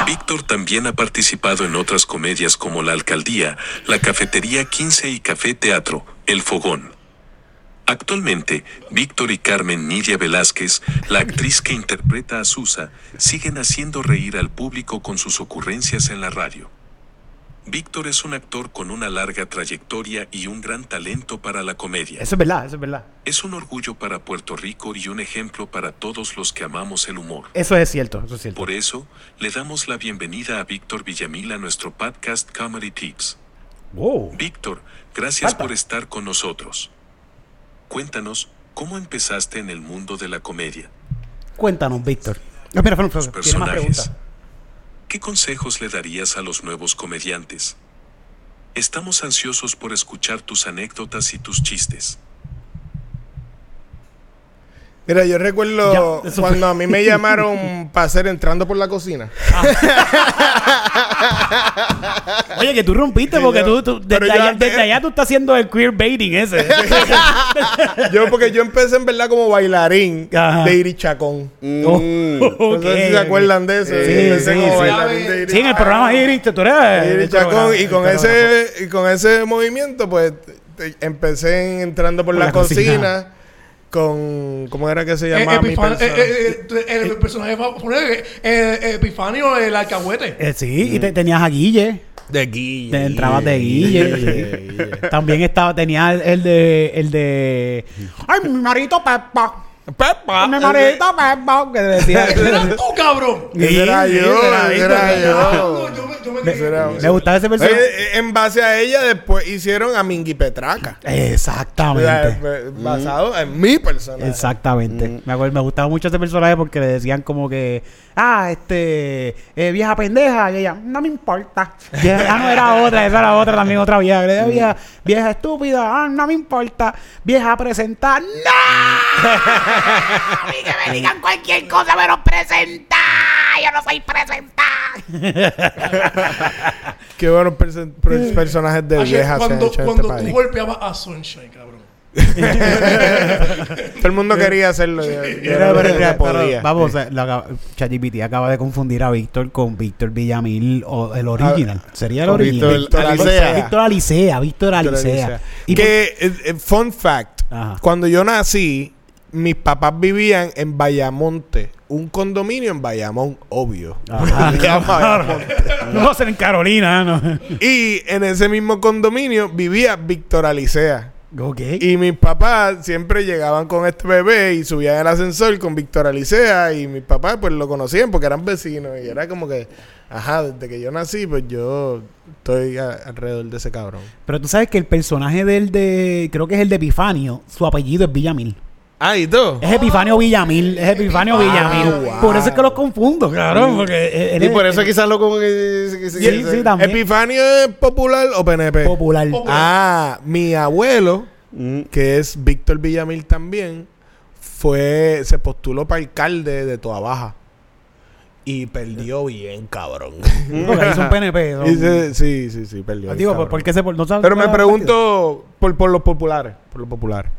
Víctor también ha participado en otras comedias como La Alcaldía, La Cafetería 15 y Café Teatro, El Fogón. Actualmente, Víctor y Carmen Nidia Velázquez, la actriz que interpreta a Susa, siguen haciendo reír al público con sus ocurrencias en la radio. Víctor es un actor con una larga trayectoria y un gran talento para la comedia. Eso es verdad, eso es verdad. Es un orgullo para Puerto Rico y un ejemplo para todos los que amamos el humor. Eso es cierto, eso es cierto. Por eso, le damos la bienvenida a Víctor Villamil a nuestro podcast Comedy Tips. Wow. Víctor, gracias Falta. por estar con nosotros. Cuéntanos, ¿cómo empezaste en el mundo de la comedia? Cuéntanos, Víctor. No, espera, espera, espera, personajes. ¿Qué consejos le darías a los nuevos comediantes? Estamos ansiosos por escuchar tus anécdotas y tus chistes. Mira, yo recuerdo Ya, cuando fue. a mí me [LAUGHS] llamaron para hacer entrando por la cocina. [LAUGHS] [LAUGHS] Oye, que tú rompiste Sí, porque tú, tú- desde, allá, antes- desde allá tú estás haciendo el queer baiting ese. [LAUGHS] Yo, porque yo empecé en verdad como bailarín Ajá. de Irichacón. Oh, No sé si se acuerdan de eso. Sí, empecé sí, como sí. bailarín de Sí, en el programa Iris, tú eres. Iri Chacón, y con ese y con ese movimiento pues te- empecé en- entrando por, Por la, la cocina, cocina. con ¿cómo era que se Eh, llamaba mi persona? eh, eh, eh, el personaje favorito, eh, eh, Epifanio, el alcahuete. Eh, sí, y te- tenías a Guille. De Guille. Te entrabas de Guille. [LAUGHS] También estaba, tenía el, de. El de. Ay, mi marito Peppa. Pepa. Mi Peppa. Que decía. [LAUGHS] ¡Eras tú, cabrón! Sí, yo, Víctor. yo. Me- gustaba ese personaje. Eh, en base a ella después hicieron a Mingui Petraca. Exactamente. eh, basado en mi personaje. Exactamente. Me, acuerdo, me gustaba mucho ese personaje porque le decían como que, ah, este, eh, vieja pendeja. Y ella, no me importa. Ah, no era otra, esa era otra también, otra vieja. Le decía, vieja, vieja estúpida, ah, no me importa. Vieja presentar, ¡no! [LAUGHS] A mí que me digan cualquier cosa menos presentar. Yo no soy presentar. Qué buenos perso- per- personajes de Ayer, viejas se han cuando hecho en cuando este tú país. golpeabas a Sunshine, cabrón. [LAUGHS] Todo el mundo quería hacerlo. yo- Pero, pero, pero, podía. vamos, eh, lo acaba- ChatGPT acaba de confundir a Víctor con Víctor Villamil o el original. Sería el con original. Víctor Alicea. Víctor Alicea, Víctor Víctor Alicea. Y que, eh, eh, fun fact, Ajá. cuando yo nací, mis papás vivían en Bayamonte, un condominio en Bayamón, obvio. Ajá. No a ser en Carolina, ¿no? y en ese mismo condominio vivía Víctor Alicea. Ok. Y mis papás siempre llegaban con este bebé y subían el ascensor con Víctor Alicea y mis papás pues lo conocían porque eran vecinos y era como que, ajá, desde que yo nací pues yo estoy a- alrededor de ese cabrón. Pero tú sabes que el personaje del de, creo que es el de Epifanio, su apellido es Villamil. Ah, ¿y tú? Es Epifanio Villamil, es Epifanio Villamil. wow. Por eso es que los confundo, cabrón, porque él Y por eso él quizás lo con... eh, Sí, sí, también. ¿Epifanio es popular o PNP? popular. Ah, mi abuelo, Mm. que es Víctor Villamil también, fue, se postuló para alcalde de Toa Baja. Y perdió bien, cabrón. Porque ahí son PNP. [LAUGHS] se- sí, sí, sí, perdió. bien, Digo, cabrón. ¿por qué se no Pero me pregunto por, por los populares, por los populares.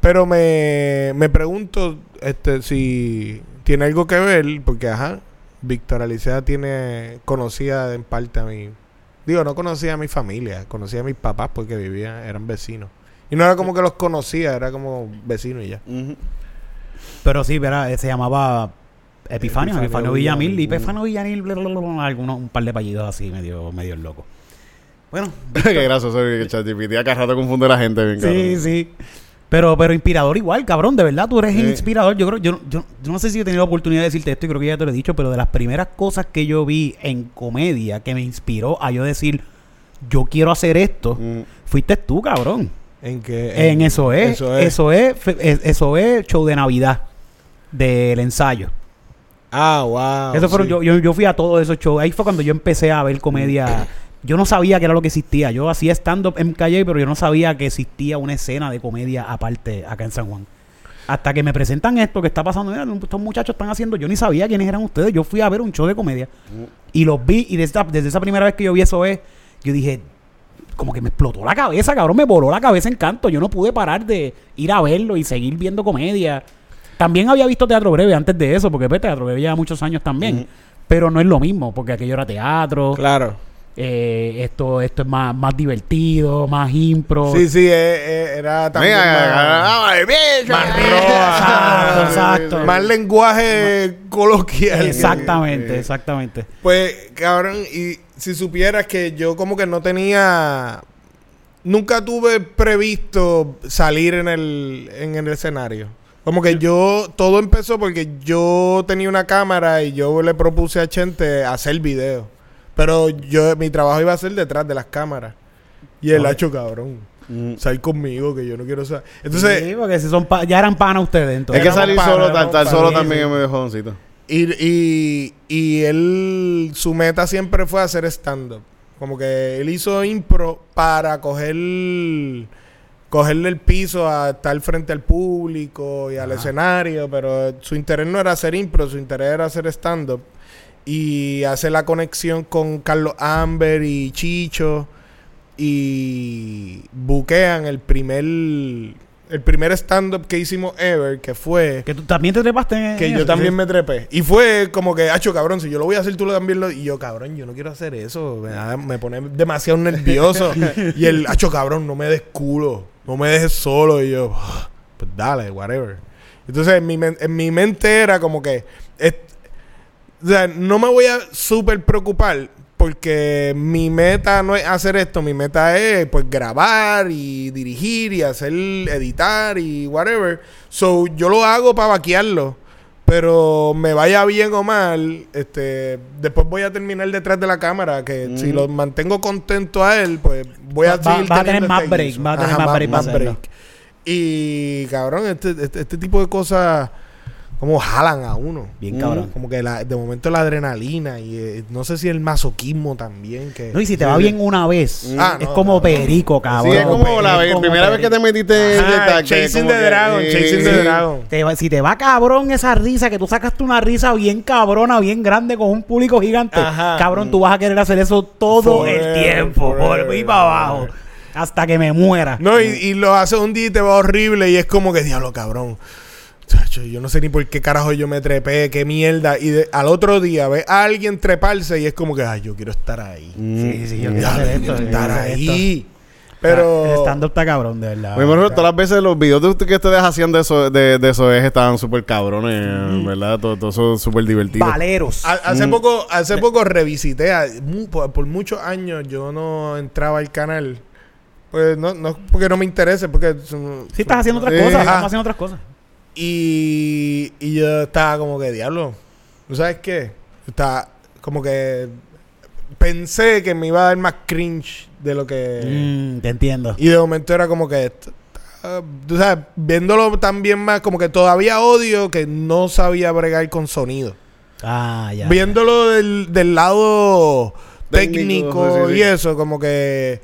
Pero me, me pregunto este si tiene algo que ver, porque ajá, Víctor Alicea tiene, conocía en parte a mi, digo, no conocía a mi familia, conocía a mis papás porque vivían, eran vecinos. Y no era como que los conocía, era como vecinos y ya. Pero sí, verá, eh, se llamaba Epifanio, Epifanio Epifanio Villamil. Villamil. Y Epifanio Villamil, bla, bla, bla, bla, algunos, un par de apellidos así, medio, medio loco. Bueno, [LAUGHS] Qué gracioso que ChatGPT a cada rato confunde a la gente bien sí, sí. Pero, pero inspirador igual, cabrón, de verdad, tú eres Sí. inspirador. Yo creo, yo, yo, yo no sé si he tenido la oportunidad de decirte esto y creo que ya te lo he dicho, pero de las primeras cosas que yo vi en comedia que me inspiró a yo decir, yo quiero hacer esto, Mm. fuiste tú, cabrón. En que En eso es, eso es, fe- es- eso es show de Navidad del ensayo. Ah, wow. Eso fueron, sí. yo, yo, yo fui a todos esos shows. Ahí fue cuando yo empecé a ver comedia [CLEARS THROAT] yo no sabía que era lo que existía. Yo hacía stand-up en Calle, pero yo no sabía que existía una escena de comedia aparte acá en San Juan. Hasta que me presentan esto que está pasando, mira, estos muchachos están haciendo, yo ni sabía quiénes eran ustedes. Yo fui a ver un show de comedia y los vi y desde, esa- desde esa primera vez que yo vi eso es, yo dije, como que me explotó la cabeza, cabrón, me voló la cabeza en canto. Yo no pude parar de ir a verlo y seguir viendo comedia. También había visto teatro breve antes de eso, porque pues, teatro breve lleva muchos años también. Pero no es lo mismo, porque aquello era teatro. Claro. Eh, esto, esto es más, más divertido, más impro. Sí, sí, eh, eh, era también Venga, más, más roja. Exacto, exacto. Más lenguaje coloquial. Exactamente, exactamente. Pues, cabrón, y si supieras que yo como que no tenía... Nunca tuve previsto salir en el, en el escenario. Como que yo... Todo empezó porque yo tenía una cámara y yo le propuse a Chente hacer video. Pero yo... Mi trabajo iba a ser detrás de las cámaras. Y el hacho, cabrón. Sal conmigo, que yo no quiero saber. Entonces... Sí, porque si son pa- ya eran panas ustedes, Es entonces. que Éramos salir solo, estar solo también es medio jodoncito. Y, y, y él, su meta siempre fue hacer stand-up. Como que él hizo impro para coger, cogerle el piso a estar frente al público y al escenario, pero su interés no era hacer impro, su interés era hacer stand-up. Y hacer la conexión con Carlos Amber y Chicho. Y buquean el primer, el primer stand-up que hicimos ever, que fue... Que tú también te trepaste en Que yo también sí. me trepé. Y fue como que, hacho, cabrón, si yo lo voy a hacer, tú lo también lo... Y yo, cabrón, yo no quiero hacer eso. Me, pone demasiado nervioso. [LAUGHS] y el, hacho, cabrón, no me des culo. No me dejes solo. Y yo, "Ah, pues dale, whatever. Entonces, en mi, en mi mente era como que... es- o sea, no me voy a súper preocupar porque mi meta no es hacer esto, mi meta es pues grabar y dirigir y hacer editar y whatever. So yo lo hago para vaquearlo. Pero me vaya bien o mal, este, después voy a terminar detrás de la cámara. Que si lo mantengo contento a él, pues voy a Va- va- a tener más este break, guiso. va a tener más break para hacerlo. Y cabrón, este, este, este tipo de cosas como jalan a uno. Bien cabrón. Como que la- de momento la adrenalina y eh, no sé si el masoquismo también. Que, No, y si te va bien una vez, Ah, es no, como no. perico, cabrón. Sí, es como la Es como primera vez que te metiste en Ajá, esta- que Chasing como the que- Dragon, sí, Chasing the sí. Dragon. Te va- si te va cabrón esa risa, que tú sacaste una risa bien cabrona, bien grande con un público gigante, Ajá. cabrón, tú vas a querer hacer eso todo el Forever, tiempo, por forever, ahí para abajo, forever. hasta que me muera. No, y, y lo hace un día y te va horrible y es como que, diablo, cabrón. Chacho, yo no sé ni por qué carajo yo me trepé, qué mierda. Y de- al otro día ves a alguien treparse y es como que, ay, yo quiero estar ahí. Sí, sí, yo quiero esto, yo estar ahí. Pero... El stand-up está cabrón, de verdad. Bueno, todas las veces los videos de usted que ustedes hacían de eso, de, de eso es, estaban súper cabrones, ¿verdad? Todo, todo eso súper divertido. Valeros. Ha- Hace poco, hace poco revisité, a- por, por muchos años yo no entraba al canal. Pues no, no porque no me interese, porque son- Sí, estás haciendo otras cosas, estamos haciendo otras cosas. Y, y yo estaba como que, diablo, ¿tú sabes qué? Estaba como que pensé que me iba a dar más cringe de lo que... Mm, te entiendo. Y de momento era como que, tú sabes, viéndolo también más, como que todavía odio que no sabía bregar con sonido. Ah, ya. Viéndolo del, del lado técnico, Técnico, sí, sí, sí. y eso, como que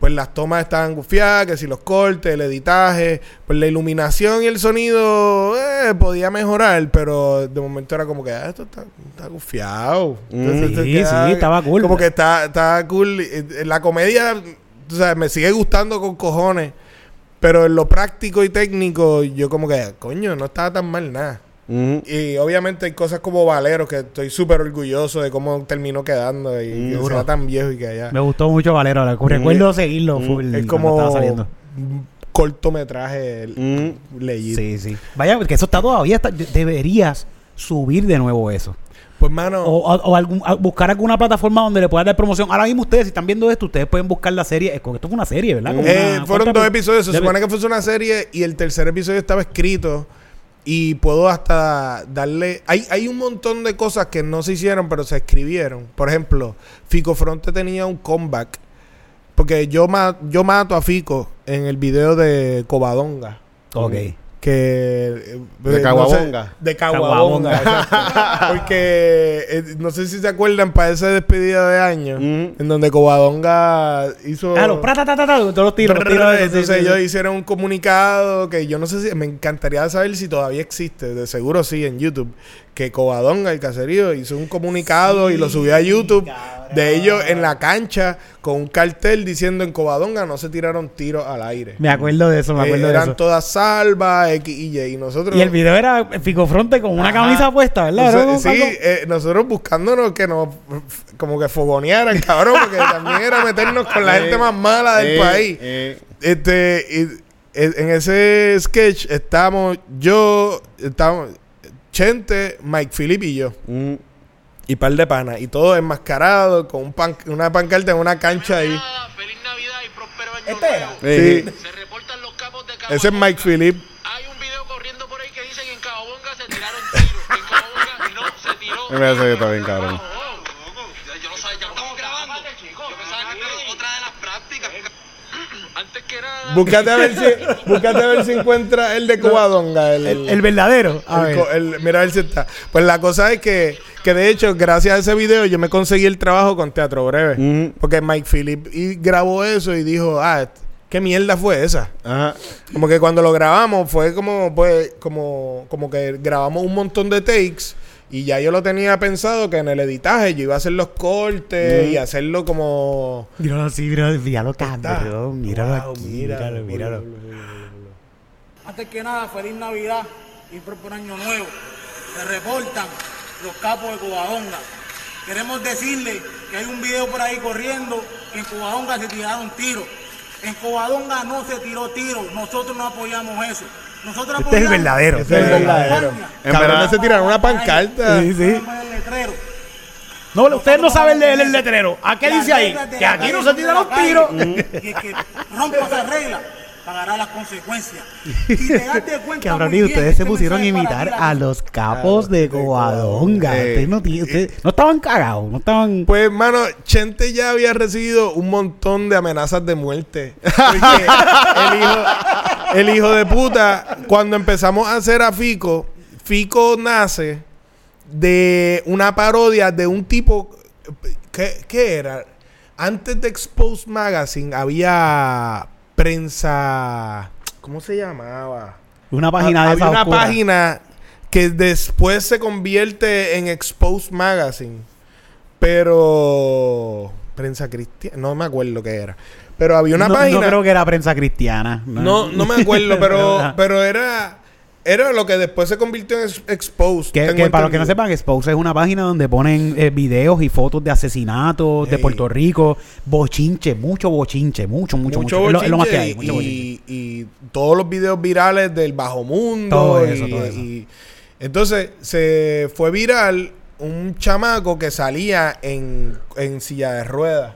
pues las tomas estaban gufiadas, que si los cortes, el editaje, pues la iluminación y el sonido eh, podía mejorar, pero de momento era como que ah, esto está, está gufiado. Entonces, Sí, sí, estaba cool. Como que está, está cool. Eh, La comedia, tú sabes, me sigue gustando con cojones. Pero en lo práctico y técnico, yo como que, coño, no estaba tan mal nada. Y obviamente hay cosas como Valero que estoy súper orgulloso de cómo terminó quedando y que Duro. sea tan viejo y que allá. Me gustó mucho Valero. la- Recuerdo seguirlo full Mm. es como estaba saliendo. un cortometraje legit. Sí, sí. Vaya, que eso está todavía. está- deberías subir de nuevo eso. Pues mano, O, o- o algún- a- buscar alguna plataforma donde le puedas dar promoción. Ahora mismo ustedes, si están viendo esto, ustedes pueden buscar la serie. Es como- Esto fue una serie, ¿verdad? Como eh, una- fueron ¿cuántas- dos episodios. Se supone que fuese una serie y el tercer episodio estaba escrito. Y puedo hasta darle... Hay, hay un montón de cosas que no se hicieron, pero se escribieron. Por ejemplo, Fico Fronte tenía un comeback. Porque yo, ma- yo mato a Fico en el video de Covadonga. Ok. Que eh, De no Caguabonga. sé, de Caguabonga [LAUGHS] porque eh, no sé si se acuerdan para esa despedida de año en donde Covadonga hizo Ah, los prata, ta, ta, ta, todos los tiros, los tiros. entonces sí, sí, ellos sí. hicieron un comunicado que yo no sé si me encantaría saber si todavía existe de seguro sí en YouTube que Covadonga el caserío hizo un comunicado y lo subió a YouTube de ellos en la cancha con un cartel diciendo en Covadonga no se tiraron tiros al aire Me acuerdo de eso, me Eh, acuerdo de eran eso. todas salvas X y Y y nosotros Y el video era Fico Fronte con una Ajá. camisa puesta, ¿verdad? Entonces, sí, eh, nosotros buscándonos que nos como que fogonearan, cabrón, porque también era meternos con la [LAUGHS] gente más mala del Eh, país. eh. Este, y, eh, en ese sketch estamos yo, estamos Chente, Mike Philip y yo. Mm. Y par de panas. Y todos enmascarados con un pan- una pancarta en una cancha ahí. Feliz Navidad y próspero año Espera. nuevo. Sí. Se reportan los capos de Cabo Ese es Mike Philip. Hay un video corriendo por ahí que dicen que en Cabobonga se tiraron tiros. En Cabobonga no se tiró. Me parece que está bien, cabrón. Yo no sabía, ya lo estamos grabando. Yo pensaba que era otra de las prácticas. Antes que nada. Búscate a ver si, búscate a ver si encuentra el de Covadonga. El, el, el verdadero. A El ver. mira a ver si está. Pues la cosa es que, que de hecho, gracias a ese video, yo me conseguí el trabajo con Teatro Breve. Porque Mike Phillip y grabó eso y dijo, ah, ¿qué mierda fue esa? Ajá. Como que cuando lo grabamos fue como, pues, como, como que grabamos un montón de takes. Y ya yo lo tenía pensado que en el editaje yo iba a hacer los cortes y hacerlo como... Míralo así, míralo, míralo cabrón. Míralo Wow, aquí, míralo, míralo, míralo. Antes que nada, feliz Navidad y próspero año nuevo. Se reportan los capos de Covadonga. Queremos decirle que hay un video por ahí corriendo que en Covadonga se tiraron tiros. En Covadonga no se tiró tiro. Nosotros no apoyamos eso. Nosotros Este es el verdadero. Este es el la verdadero. En verdad- se tiraron una pancarta. Sí, sí. No, ustedes no saben leer el letrero. ¿A qué dice ahí? Que aquí no se tiran los tiros. Y que rompa esa regla pagará las consecuencias. [LAUGHS] Y te das de cuenta Cabrón, y ustedes se este pusieron a imitar a los capos de Covadonga. Eh, Ustedes no, estaban cagados, no estaban... Pues, mano, Chente ya había recibido un montón de amenazas de muerte. [LAUGHS] Porque el hijo, el hijo de puta, cuando empezamos a hacer a Fico, Fico nace de una parodia de un tipo. ¿Qué, qué era? Antes de Expose Magazine había prensa. ¿Cómo se llamaba? Una página de Había esa una oscura. página que después se convierte en Expose Magazine. Pero. Prensa cristiana. No me acuerdo qué era. Pero había una no, página. no creo que era prensa cristiana. no, no me acuerdo, [LAUGHS] pero, pero era. Era lo que después se convirtió en ex- Expose. Que, tengo que para los que no sepan, Expose es una página donde ponen eh, videos y fotos de asesinatos de. Puerto Rico, bochinche, mucho bochinche, mucho, mucho, mucho. mucho lo- más que hay, mucho y, y todos los videos virales del bajo mundo. Todo eso, y- todo eso. y- entonces se fue viral un chamaco que salía en, en silla de ruedas.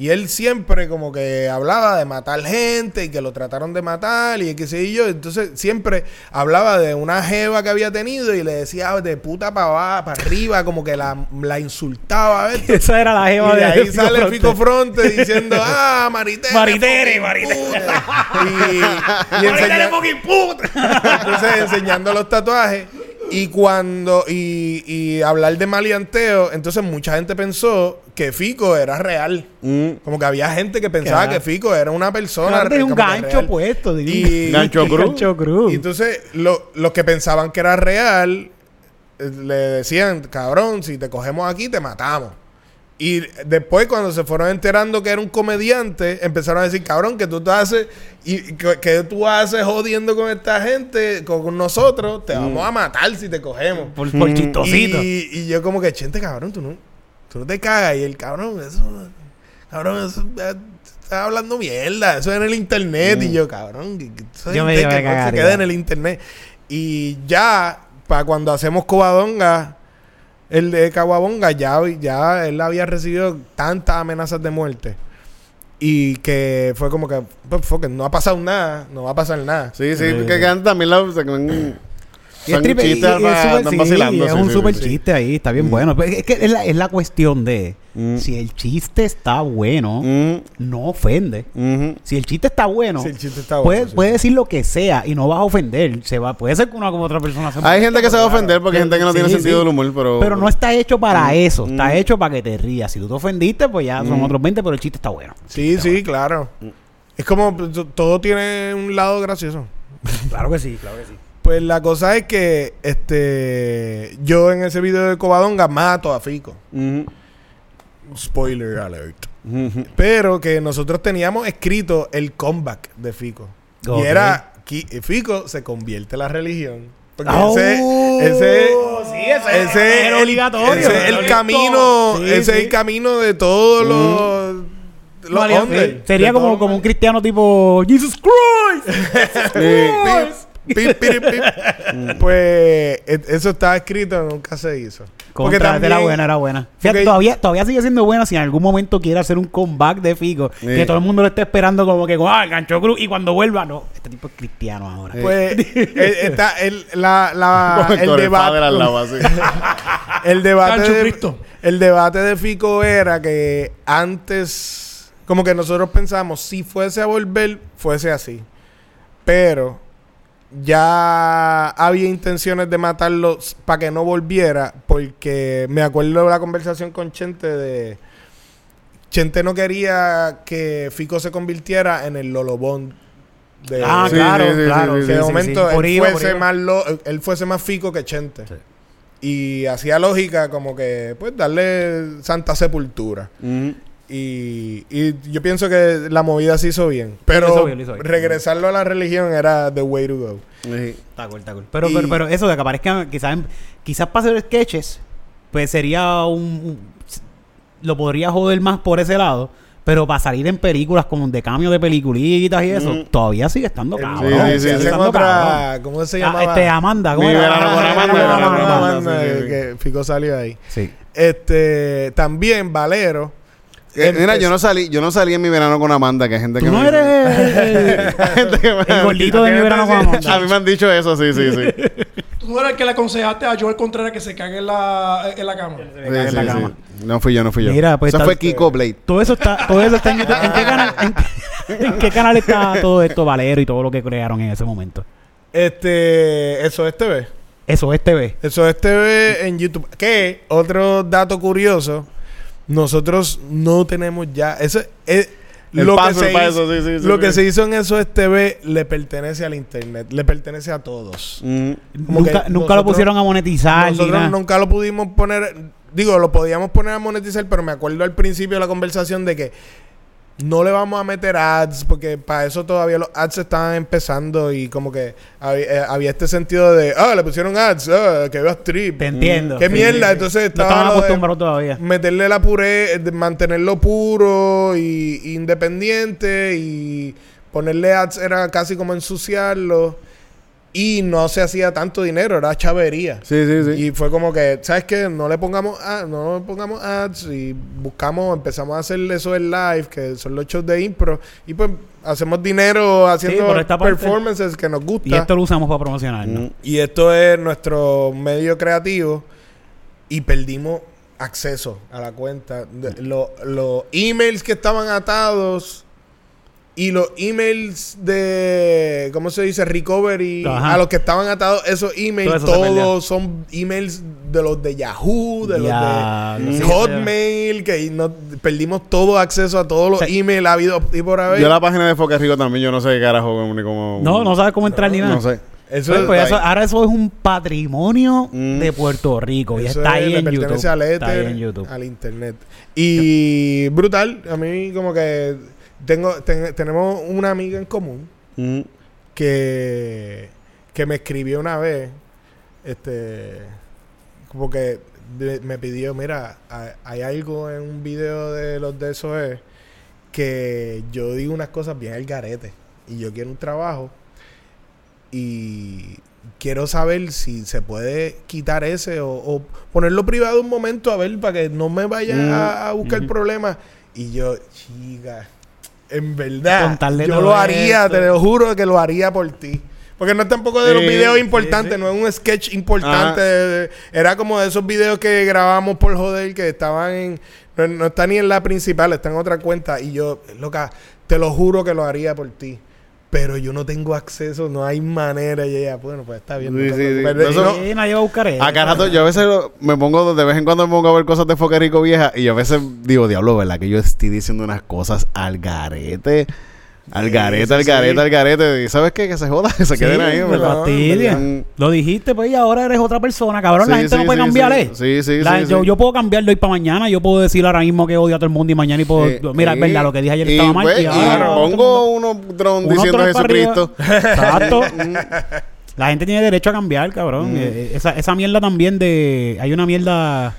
Y él siempre como que hablaba de matar gente y que lo trataron de matar y qué sé yo. Entonces siempre hablaba de una jeva que había tenido y le decía de puta para para arriba, como que la, la insultaba. ¿ves? [LAUGHS] Esa era la Y jeva de de ahí Fico sale. Fico Fronte diciendo, ah, Maritere. Maritere, Maritere". puta". Y, y [LAUGHS] Maritere, enseña- puta. [LAUGHS] entonces enseñando los tatuajes. Y cuando, y, y hablar de maleanteo, entonces mucha gente pensó que Fico era real. Mm. Como que había gente que pensaba Claro. que Fico era una persona Claro, tenía un como que gancho real. puesto. tenía Y- [LAUGHS] Gancho cruz. Gancho cruz. Y entonces lo- los que pensaban que era real eh, le decían, cabrón, si te cogemos aquí te matamos. Y después cuando se fueron enterando que era un comediante, empezaron a decir, cabrón, que tú te haces y que, que tú haces jodiendo con esta gente, con, con nosotros, te vamos a matar si te cogemos. por, por chistosito. Y, y yo como que, chente, cabrón, tú no, tú no te cagas. Y el cabrón, eso, cabrón, eso, estás hablando mierda. Eso es en el internet. Y yo, cabrón, que, que Yo me- que no se quede en el internet. Y ya, para cuando hacemos Covadonga, el de Caguabonga, ya, ya él había recibido tantas amenazas de muerte. Y que fue como que, pues, fuck no ha pasado nada, no va a pasar nada. Sí, sí, Eh. que quedan también la... Y es, Son tripe- y- y es sí, vacilando, es sí, un sí. chiste ahí, está bien bueno. Pero es que es la, es la cuestión de Mm. si el chiste está bueno, Mm, no ofende. ujú. Si el chiste está bueno, Si el chiste está puede, bueno, puede decir lo que sea y no vas a ofender. Se va, puede ser que una como otra persona se Hay gente que se va a ofender porque hay gente que no tiene sentido del humor, pero... Pero no está hecho para eso, está Mm. hecho para que te rías. Si tú te ofendiste, pues ya son Mm. otros 20, pero el chiste está bueno. Sí, sí, claro. Es como pues, to- todo tiene un lado gracioso. Claro que sí, claro que sí. Pues la cosa es que este yo en ese video de Covadonga mato a Fico. Spoiler alert. ujú. Pero que nosotros teníamos escrito el comeback de Fico. Y era qui- Fico se convierte en la religión. Porque Oh, ese, ese, sí, ese ese era el- obligatorio. ese es el camino, Sí, ese es el camino de todos los, los hombres. Sería como, como un cristiano tipo Jesus Christ. [LAUGHS] Pip, pip, pip, pip. Pues e- eso estaba escrito, nunca se hizo. Porque también- era buena, era buena. Fíjate, porque- todavía, todavía sigue siendo buena si en algún momento quiere hacer un comeback de Fico. Sí. Que todo el mundo lo esté esperando como que, ah, gancho cruz. Y cuando vuelva, no, este tipo es cristiano ahora. Pues [LAUGHS] eh, está el, la, el el debate. [LAUGHS] El debate, de, el debate de Fico era que antes, como que nosotros pensamos, si fuese a volver, fuese así. Pero ya había intenciones de matarlo para que no volviera, porque me acuerdo de la conversación con Chente de... Chente no quería que Fico se convirtiera en el Lolobón de... Ah, Sí, claro, sí, claro. sí, que sí, de sí, momento él, fuese iba. más lo- él fuese más fico que Chente. Y hacía lógica como que, pues, darle santa sepultura. Y, y yo pienso que la movida se hizo bien. Pero hizo bien, lo hizo bien. regresarlo a la religión era the way to go. Sí. Está cool, está cool. Pero, Y- pero, pero eso de que aparezcan, quizás, quizás para hacer sketches, pues sería un, un- Lo podría joder más por ese lado. Pero para salir en películas como de cambio de peliculitas y eso, Mm. todavía sigue estando cabrón. sí, sí, sigue sí, Si hacen estando otra, cabrón. ¿cómo se Ah, llamaba? este, Amanda, ¿cómo era? Ah, Amanda, Amanda, Amanda, con Amanda. Amanda. que, sí, sí. que Fico salió ahí. Sí. Este, también Valero. Eh, mira, yo no salí, yo no salí en mi verano con Amanda, que hay gente Tú que no me- eres [LAUGHS] gente que me- el gordito de mi verano con Amanda. A mí me han dicho eso, sí, sí, sí. Tú no eres el que le aconsejaste a Joel Contreras que se cague en la, en la cama. Sí, cae en la sí, cama. sí. No fui yo, no fui yo. Mira, pues Eso fue Kiko Blade. Todo eso está, todo eso está en YouTube. ¿En qué canal, en, qué- [LAUGHS] en qué canal está todo esto, Valero y todo lo que crearon en ese momento? Este, eso es TV. Eso es TV. Eso es TV en YouTube. Que, otro dato curioso, nosotros no tenemos ya. Eso es. El lo que, se hizo, eso, sí, sí, lo sí. que se hizo en eso es TV le pertenece al internet, le pertenece a todos. Mm. Nunca, nunca lo pusieron a monetizar Nosotros nunca lo pudimos poner, digo, lo podíamos poner a monetizar, pero me acuerdo al principio de la conversación de que no le vamos a meter ads, porque para eso todavía los ads estaban empezando y como que había, eh, había este sentido de, ah, le pusieron ads, ah, que veo strip. Te entiendo. Qué Sí, mierda, sí, entonces No estaba estaban de acostumbrados todavía. meterle la puré, de mantenerlo puro y independiente y ponerle ads era casi como ensuciarlo y no se hacía tanto dinero, era chavería. Sí, sí, sí. Y fue como que, ¿sabes qué? No le pongamos ads, no le pongamos ads y buscamos, empezamos a hacer eso en live, que son los shows de impro, y pues hacemos dinero haciendo parte. performances que nos gusta. Y esto lo usamos para promocionarnos. Mm. Y esto es nuestro medio creativo y perdimos acceso a la cuenta. De- lo- Los emails que estaban atados y los emails de, ¿cómo se dice? Recovery. Ajá. A los que estaban atados esos emails, Todo eso todos son emails de los de Yahoo, de Ya, los de Hotmail, que no, perdimos todo acceso a todos los emails habido y por haber. Yo la página de Foque Rico también, yo no sé qué carajo ni cómo. No, no sabes cómo entrar ni nada. No sé. Eso, Pues, pues, eso- ahora eso es un patrimonio Mm. de Puerto Rico y está es- ahí en YouTube. pertenece al Está ahí en YouTube. al internet. Y brutal, a mí como que tengo ten- tenemos una amiga en común Mm. que que me escribió una vez este como que de- me pidió, mira, hay, algo en un video de los de eso es que yo digo unas cosas bien al garete y yo quiero un trabajo y quiero saber si se puede quitar ese o, o ponerlo privado un momento a ver para que no me vaya Mm. a, a buscar problemas. Y yo, chica, en verdad, Contarle yo lo haría, esto. te lo juro que lo haría por ti. Porque no es tampoco de los Sí, videos importantes, sí. no es un sketch importante. De- era como de esos videos que grabamos por joder, que estaban en. No, no está ni en la principal, está en otra cuenta. Y yo, loca, te lo juro que lo haría por ti. Pero yo no tengo acceso, no hay manera. Y ella, bueno, pues está bien. Sí, sí, sí. preocupes. Y Eso- no- Sí, nadie va a buscar eso. A cada rato, yo a veces lo- me pongo, de vez en cuando me pongo a ver cosas de Foquerico vieja y yo a veces digo, diablo, ¿verdad? Que yo estoy diciendo unas cosas al garete. Al garete, sí, al garete, sí. al garete. ¿Y sabes qué? Que se joda, que [LAUGHS] se Sí, queden ahí, me. Lo dijiste, pues, y ahora eres otra persona, cabrón. la gente no puede cambiar. ¿eh? Sí, sí, La- sí, yo, yo puedo cambiar de hoy para mañana. Yo puedo decir ahora mismo que odio a todo el mundo y mañana y puedo. Eh, mira, es verdad, lo que dije ayer y, estaba mal. pues, y ahora pongo unos dron unos diciendo drones arriba. Jesucristo. [LAUGHS] Exacto. La gente tiene derecho a cambiar, cabrón. Eh, esa, esa mierda también de. Hay una mierda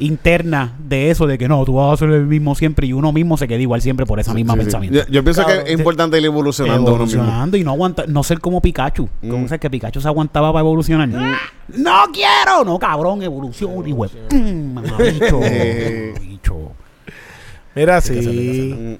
interna de eso, de que no, tú vas a hacer el mismo siempre y uno mismo se queda igual siempre por esa misma Sí, sí. pensamiento. Yo, yo pienso que es importante ir evolucionando uno mismo. evolucionando y no aguanta, no ser como Pikachu. Mm. ¿Cómo sabes que Pikachu se aguantaba para evolucionar? ¡No quiero! No, cabrón, evolución, y. Mm. Mira, sí.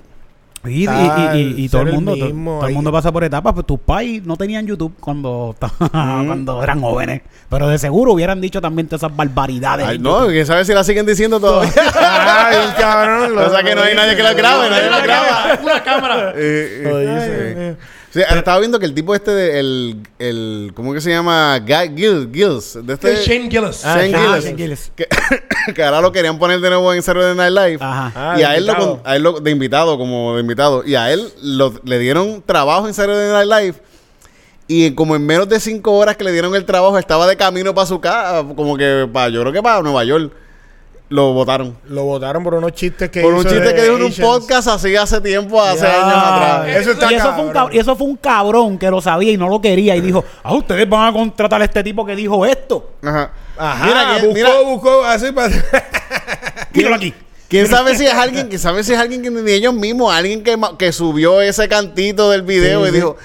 Mm. Y, y- Ah, y- y- y todo el mundo, mismo todo el mundo pasa por etapas. Pues tus pais no tenían YouTube cuando, [LAUGHS] cuando eran jóvenes. Pero de seguro hubieran dicho también todas esas barbaridades. Ay, no, YouTube. quién sabe si la siguen diciendo todavía. [LAUGHS] Ay, [LAUGHS] cabrón. o sea que no hay nadie que la grabe, nadie la Una graba. una cámara. Eh, eh, Sí, estaba viendo que el tipo este de el, el ¿cómo que se llama? Guy Gill, Gills, de este Este Shane Gillis. Ah, Shane ah, Gillis, Shane Gillis. Que, [COUGHS] que ahora lo querían poner de nuevo en Saturday Night Live. Ajá. Ah, y de a él, lo, a él lo- de invitado, como de invitado. Y a él lo- le dieron trabajo en Saturday Night Live. Y como en menos de cinco horas que le dieron el trabajo, estaba de camino para su casa, como que para, yo creo que para Nueva York. Lo votaron. Lo votaron por unos chistes que Por un hizo chiste de que dijo en un Asians. podcast así hace tiempo, hace Ya. años atrás. Eso está y, eso fue un cabrón. y eso fue un cabrón que lo sabía y no lo quería y dijo, ah, ustedes van a contratar a este tipo que dijo esto. Ajá. Ajá, Mira, que- buscó, mira, buscó así para... [LAUGHS] Míralo aquí. ¿Quién sabe si es alguien, quién sabe si es alguien que ni ellos mismos, alguien que, ma- que subió ese cantito del video Sí, y sí. dijo,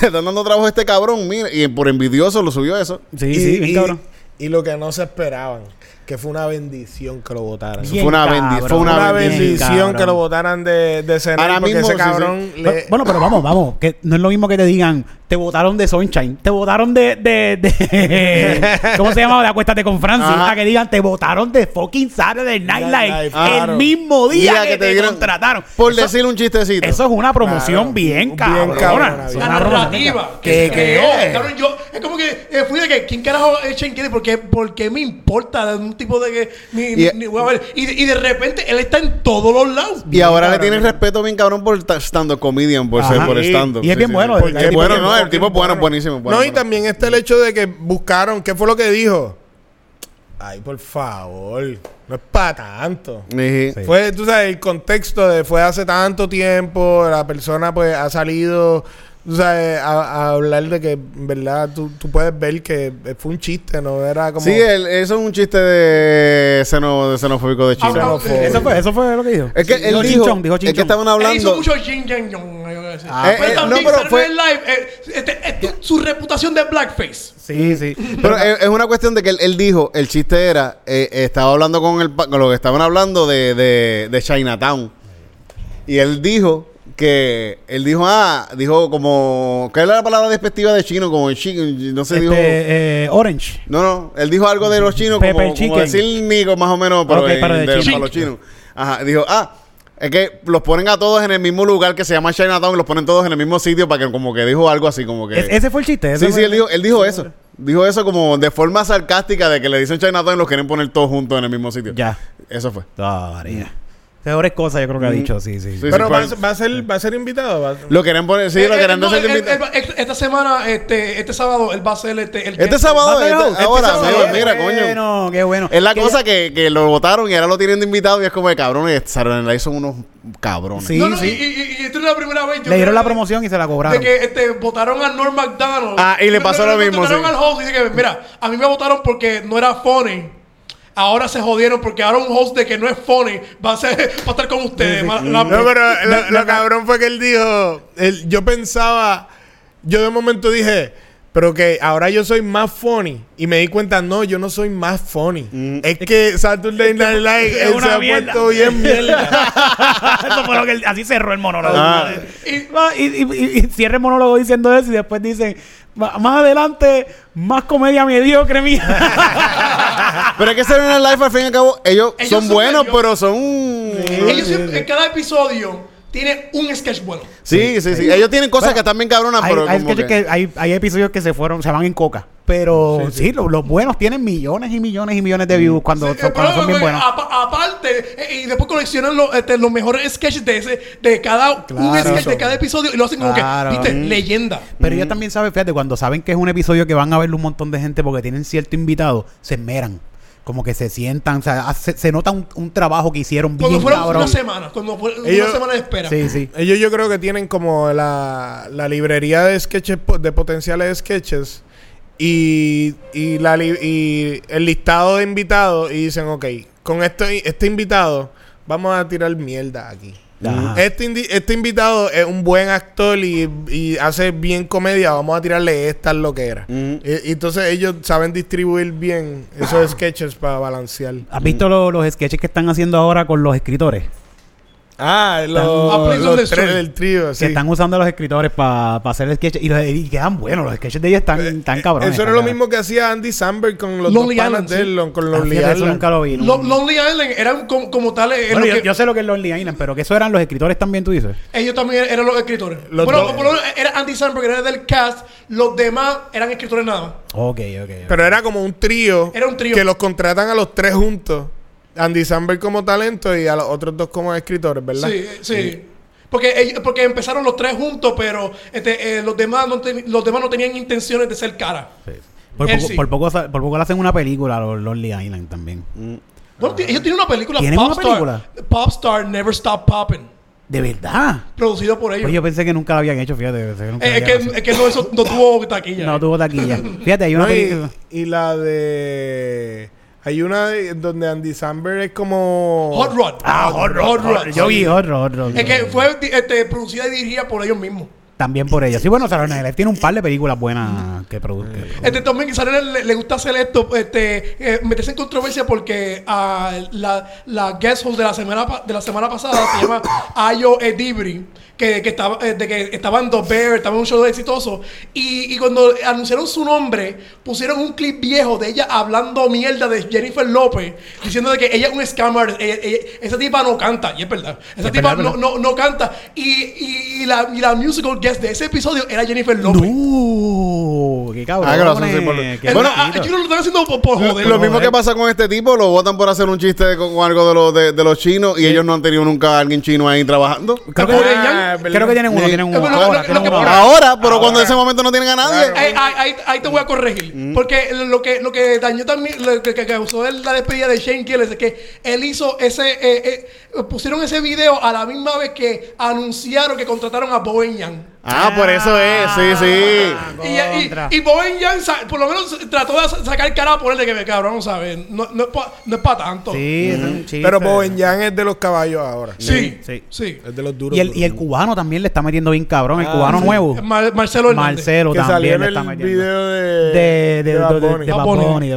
le están dando trabajo a este cabrón, mira, y por envidioso lo subió eso. Sí, y, sí, bien y- cabrón. y lo que no se esperaban, que fue una bendición que lo votaran. Fue una cabrón, bendi- fue una bendición que lo votaran de, de cenar Ahora porque mismo, ese sí, sí. cabrón Bueno, le... Bueno, pero vamos, vamos. Que no es lo mismo que te digan, te votaron de Sunshine, te votaron de. de, de [LAUGHS] ¿Cómo se llama? De Acuéstate con Francis. Ajá. A que digan, te votaron de fucking Saturday Night Night Live. El claro. mismo día Día que, te, dieron- contrataron. Por Eso- decir un chistecito. Eso es una promoción Claro. bien Bien cabrona. cabrona, Es bien. La una narrativa. cabrona. que ¿Qué- se qué creó. es? Cabrón, yo, es como que eh, fui de que, ¿quién carajo es Shane Gillis? ¿Por qué, por qué me importa? De un tipo de que ni, Y- ni voy a ver. Y, de- y de repente él está en todos los lados. y ahora le tienen respeto bien cabrón por ta- stand-up comedian, por Ajá. ser por stand-up. Y es bien bueno, Porque es bueno, no, el tipo es bueno, buenísimo. bueno, no, y también está el hecho de que buscaron, ¿qué fue lo que dijo? Ay, por favor, no es para tanto. Fue, tú sabes, el contexto de fue hace tanto tiempo, la persona pues ha salido, tú sabes, a, a hablar de que, en verdad, tú, tú puedes ver que fue un chiste, no era como... Sí, el- eso es un chiste de, xeno, de xenofóbico de China. Ah, Xenofóbico. Eso fue, eso fue lo que dijo. Es que él Dijo dijo, chinchón, dijo es que estaban Él hizo hablando... mucho. Ah, pero eh, también no, pero fue- Live, eh, este, este, su reputación de blackface. Sí, sí. Pero es, es una cuestión de que él, él dijo, el chiste era, eh, estaba hablando con el con lo que estaban hablando de, de, de Chinatown. Y él dijo que, él dijo, ah, dijo como, ¿qué era la palabra despectiva de chino? Como el chino, no sé, Este, dijo... eh, Orange. No, no, él dijo algo de los chinos como, como decir nigo más o menos, pero en- pero de de- para los chinos. Ajá, dijo, ah, es que los ponen a todos en el mismo lugar que se llama Chinatown y los ponen todos en el mismo sitio para que como que dijo algo así como que... Es- ese fue el chiste. ese Sí, sí, él dijo, él dijo eso. Dijo eso como de forma sarcástica de que le dicen Chinatown y los quieren poner todos juntos en el mismo sitio. Ya. Eso fue. Ah, María. Peores cosas yo creo que ha dicho, sí, sí. Sí, Pero sí, va, fue- va a ser, va a ser invitado. va a- Lo quieren poner, sí, Eh, lo eh, quieren no, hacer de él- invitado. él va- este semana, este, este sábado, él va a ser este, el Este sábado, a este- este ahora, sábado. amigo, Qué mira, coño. bueno, qué bueno. Es la Que cosa ya- que, que lo votaron y ahora lo tienen de invitado y es como de cabrones. Saturday son unos cabrones. Sí, no, no, sí. Y, y, y esta es la primera vez. yo Le dieron la promoción y se la De cobraron. que este, votaron a Norm McDonald. Ah, y le pasó lo mismo, Votaron al host y dice que, mira, a mí me votaron porque no era funny. Ahora se jodieron porque ahora un host de que no es funny va a, ser, va a estar con ustedes. La- No, pero lo, lo cabrón fue que él dijo, él- yo pensaba, yo de momento dije, pero que ahora yo soy más funny. Y me di cuenta, no, yo no soy más funny. Es que Saturday Night Live, él se una ha puesto bien [LAUGHS] mierda. [LAUGHS] Eso fue lo que él- así cerró el monólogo. Ah. Y, y, y- y- y cierra el monólogo diciendo eso y después dicen, Más adelante, más comedia mediocre mía. [LAUGHS] Pero es que Saturday Night Live, al fin y al cabo, ellos, Ellos son buenos, pero son... Ellos siempre, en cada episodio tiene un sketch bueno. Sí, sí, sí. Ellos tienen cosas Bueno, que están bien cabronas, hay, pero hay como sketches que- que hay, hay episodios que se fueron, se van en coca. Pero sí, lo- los, buenos tienen millones y millones y millones de views cuando, Sí, son, eh, cuando pero, son bien eh, buenos. apa- aparte, eh, y después coleccionan los, este, los mejores sketches de ese, de cada, un Claro. sketch de cada episodio y lo hacen como Claro. que, viste, Mm. leyenda. Pero ellos también saben, fíjate, cuando saben que es un episodio que van a verlo un montón de gente porque tienen cierto invitado, se esmeran. Como que se sientan, o sea, hace- se, nota un, un trabajo que hicieron Cuando bien fueron cabrón. una semana, cuando fue Ellos- una semana de espera. Sí, sí. Ellos yo creo que tienen como la, la librería de sketches, de potenciales sketches y, y, la, li- y el listado de invitados y dicen, ok, con este, este invitado vamos a tirar mierda aquí. Este, este invitado es un buen actor y, y hace bien comedia, vamos a tirarle estas loqueras. Ujú. Y, y entonces ellos saben distribuir bien esos sketches para balancear. ¿Has visto lo- los sketches que están haciendo ahora con los escritores? Ah, los, tres del trío. Que sí. están usando a los escritores para hacer sketches y, los, y quedan buenos. Los sketches de ellos están tan cabrones. Eh, Eso era lo cabrones. mismo que hacía Andy Samberg con los Lonely dos panas Island, de sí. él, lo- con Ah, Lonely fíjate, eso Island. nunca lo vi. no. Lo- Lonely Island eran como, como tal. eh, Bueno, lo yo, que- yo sé lo que es Lonely Island, pero que eso eran los escritores también, tú dices. Ellos también eran los escritores. Los bueno, por era Andy Samberg, era del cast. Los demás eran escritores nada más. Ok, ok. ok. Pero era como un trío. Era un trío. Que los contratan a los tres juntos. Andy Samberg como talento y a los otros dos como escritores, ¿verdad? Sí, sí. Porque, ellos- porque empezaron los tres juntos, pero este, eh, los, demás no ten- los demás no tenían intenciones de ser cara. Por, poco, sí. por, poco, sa- por poco le hacen una película a los Lonely Island también. Bueno, ti- ellos tienen una película, ¿Tienen una Popstar. película? Popstar Never Stop Popping. ¿De verdad? Producido por ellos. Pues yo pensé que nunca lo habían hecho, fíjate. que nunca Eh, es, que, hecho. es que no, eso no tuvo taquilla. [LAUGHS] No tuvo taquilla. [LAUGHS] Fíjate, hay una No, y, película. y la de... Hay una de- donde Andy Samberg es como... Hot Rod. Ah, Hot Rod. Hot Rod. Yo vi Hot Rod. Hot Rod. Es que fue di- este, producida y dirigida por ellos mismos. También por ella. Sí, bueno, Sarah Night tiene un par de películas buenas que produce. Este también Sarah le, le gusta hacer esto, este, eh, meterse en controversia porque ah, la, la guest host de la semana de la semana pasada se llama [LAUGHS] Ayo Edibri, que, que estaba eh, de que estaba en The Bear, estaba en un show exitoso y, y cuando anunciaron su nombre pusieron un clip viejo de ella hablando mierda de Jennifer López, diciendo de que ella es un scammer, ella- ella- esa tipa no canta y es verdad, esa Es tipa verdad, no, es no, no canta y, y, y la, y la musical guest de ese episodio era Jennifer López. ¡No! ¡Qué cabrón! Ah, que lo hacen así por- qué Es verdad, ah, bonito. yo no lo están haciendo por, por joder. Lo mismo que pasa con este tipo, lo votan por hacer un chiste con, con algo de, los de, de los chinos y ellos no han tenido nunca a alguien chino ahí trabajando. Creo que, Ah, ¿verdad? creo que tienen uno, Sí. tienen uno. pero lo- Ahora, lo- tienen lo que uno pasa- ahora. Ahora, pero cuando en ese momento no tienen a nadie. Claro. Ahí, ahí- ahí- ahí te voy a corregir. Mm. Porque lo que, lo que dañó también, lo que, que causó el- la despedida de Shane Gillis es que él hizo ese. eh, eh, pusieron ese video a la misma vez que anunciaron que contrataron a Bowen Yang. Ah, por eso es, sí, sí. Y, y, y Bowen Yang sa- por lo menos trató de sa- sacar cara por él de que, cabrón, ¿sabes? No, no es para no es pa tanto. Sí, es. Pero Bowen Yang es de los caballos ahora. Sí, Sí. sí. Es de los duros. Y el, duros. y el cubano también le está metiendo bien cabrón. El Ah, cubano sí. nuevo. Mar- Marcelo Hernández. Marcelo que salió también en le el está metiendo. video de... de, de, de, Bad de- Bunny. de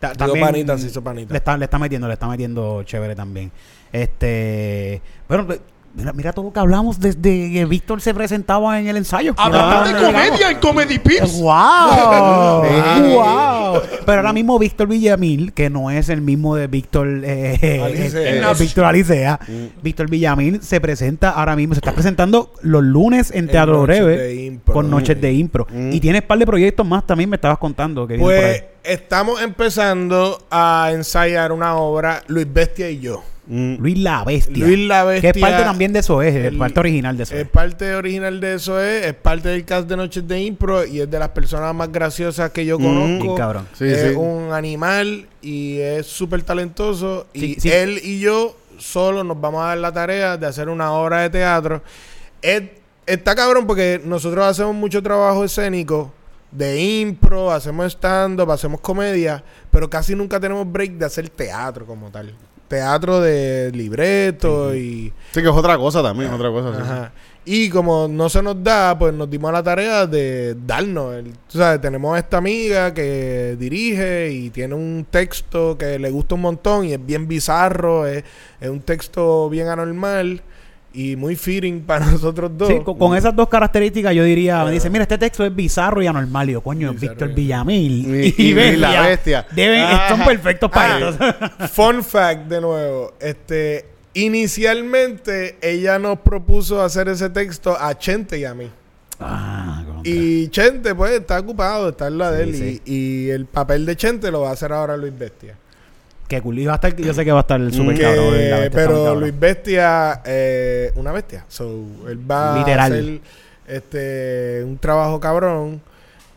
Digo, panita, se hizo panita. Le está, le está metiendo, le está metiendo chévere también. Este, bueno, mira, mira todo lo que hablamos desde que Víctor se presentaba en el ensayo. Hablamos de comedia en Comedy Pips. ¡Wow! [LAUGHS] Sí. ¡Wow! Pero ahora mismo Víctor Villamil, que no es el mismo de Víctor eh, Alicea. eh, eh. Víctor Alicea, Mm. Víctor Villamil se presenta ahora mismo, se está presentando los lunes en Teatro Noches Breve de Impro. con Noches de Impro. Mm. Y tienes un par de proyectos más también, me estabas contando. Que Pues ahí. Estamos empezando a ensayar una obra, Luis Bestia y yo. Luis la Bestia. Luis la Bestia. Que es parte también de eso, es, el- parte original de eso. Es parte original de eso es, es parte del cast de Noches de Impro y es de las personas más graciosas que yo Mm. conozco. Cabrón. Sí, es sí. un animal y es súper talentoso. Sí, y sí. él y yo solo nos vamos a dar la tarea de hacer una obra de teatro. Es- está cabrón porque nosotros hacemos mucho trabajo escénico de impro, hacemos stand-up, hacemos comedia, pero casi nunca tenemos break de hacer teatro como tal. Teatro de libreto y... Sí, que es otra cosa también, otra cosa. sí. Y como no se nos da, pues nos dimos a la tarea de darnos. El, tú sabes, tenemos esta amiga que dirige y tiene un texto que le gusta un montón y es bien bizarro, es, es un texto bien anormal. Y muy fitting [LAUGHS] para nosotros dos. Sí, con, con esas dos características yo diría, me dice, mira, este texto es bizarro y anormal. Y yo, coño, Víctor y- Villamil [LAUGHS] Y- y la bestia. Deben, Ah. son perfectos para Ah. ellos. [LAUGHS] Fun fact de nuevo. Este, inicialmente ella nos propuso hacer ese texto a Chente y a mí. ah. Y Chente, pues, está ocupado, está en la de él. Sí, y, y el papel de Chente lo va a hacer ahora Luis Bestia. Qué cool. Y va a estar, yo sé que va a estar el super Que- cabrón. la bestia pero cabrón. Luis Bestia, eh, una bestia. So, él va Literal. a hacer este, un trabajo cabrón.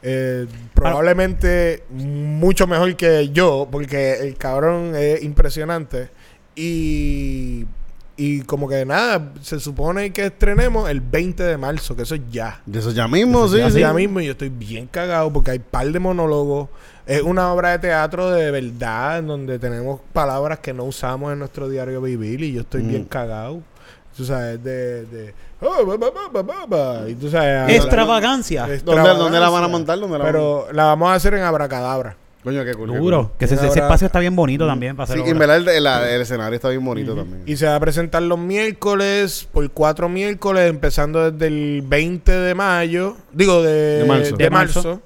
eh, probablemente mucho mejor que yo, porque el cabrón es impresionante. Y, y como que nada, se supone que estrenemos el 20 de marzo, que eso es ya. De eso ya mismo, sí. Ya, sí. ya mismo y yo estoy bien cagado porque hay par de monólogos. Es una obra de teatro de verdad en donde tenemos palabras que no usamos en nuestro diario vivir y yo estoy Mm. bien cagado. Tú sabes, de... de oh, ba, ba, ba, ba, ba, ba. Y tú sabes... Extravagancia. ¿Dónde, extravagancia. ¿Dónde la van a montar? ¿Dónde la van a Pero la vamos a hacer en Abracadabra. Coño, qué cool. Duro. Que ese, espacio está bien bonito también para Sí, hacer y en obra. verdad el, el- el escenario está bien bonito también. Y se va a presentar los miércoles, por cuatro miércoles, empezando desde el 20 de mayo. Digo, de, De marzo. de De marzo. marzo.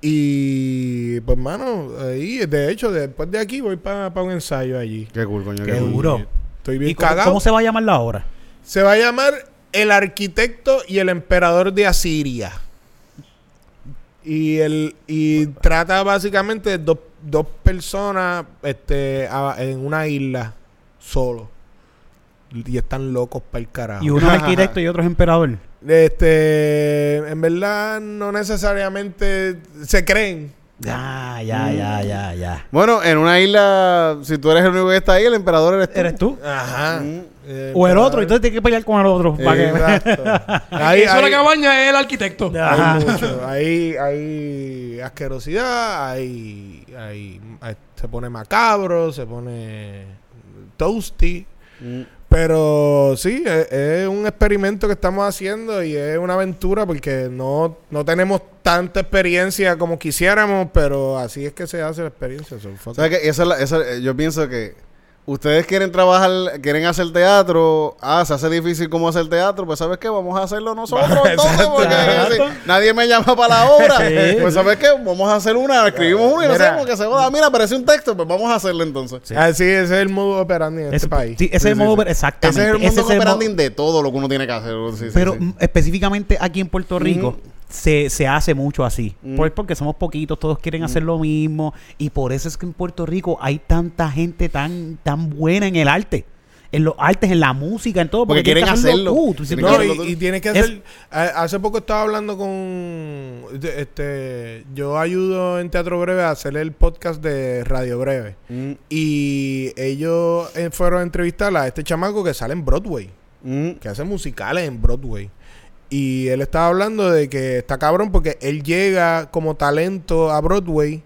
Y pues, mano, ahí, de hecho, después de aquí voy para un ensayo allí. Qué cool, coño. Qué Qué cool. duro. Estoy bien ¿Y cómo, cagado. cómo se va a llamar la obra? Se va a llamar El Arquitecto y el Emperador de Asiria. Y el y trata básicamente de dos, dos personas este, a- en una isla solo. Y están locos para el carajo. Y uno es arquitecto y otro es emperador. Este, en verdad, no necesariamente se creen. Ya, ya, ya, ya, ya. Bueno, en una isla, si tú eres el único que está ahí, el emperador eres tú. ¿Eres tú? Ajá. Mm. Eh, O el otro, entonces tienes que pelear con el otro. para que- Exacto. [LAUGHS] Ahí, Ahí- hizo la cabaña es el arquitecto. Ajá. Hay mucho. Hay, hay asquerosidad, hay, hay, hay- se pone macabro, se pone toasty. Mm. Pero sí, es, es un experimento que estamos haciendo y es una aventura porque no, no tenemos tanta experiencia como quisiéramos, pero así es que se hace la experiencia. so ¿Sabes qué? Esa es la- esa- eh, yo pienso que ustedes quieren trabajar, quieren hacer teatro. Ah, se hace difícil cómo hacer teatro. Pues, ¿sabes qué? Vamos a hacerlo nosotros [LAUGHS] entonces. Porque si nadie me llama para la obra. Sí. Pues, ¿sabes qué? Vamos a hacer una. Escribimos una y no Mira. sabemos que se joda. Mira, aparece un texto. Pues vamos a hacerlo entonces. Sí. Así ese es el modo operandi en este Ese- país. sí, ese es el modo, exactamente. Ese es el Ese operandi modo- de todo lo que uno tiene que hacer. Pero sí. mm, específicamente aquí en Puerto Rico Mm. Se, se hace mucho así. Mm. Pues porque somos poquitos, todos quieren hacer lo mismo. Y por eso es que en Puerto Rico hay tanta gente tan, tan buena en el arte. En los artes, en la música, en todo. Porque quieren que hacerlo. tú. Quieren No, "Quiero- hacerlo y, y tienes que Es- hacer. hace poco estaba hablando con. Este, yo ayudo en Teatro Breve a hacer el podcast de Radio Breve. Mm, Y ellos eh, fueron a entrevistar a este chamaco que sale en Broadway, mm. que hace musicales en Broadway. Y él estaba hablando de que está cabrón porque él llega como talento a Broadway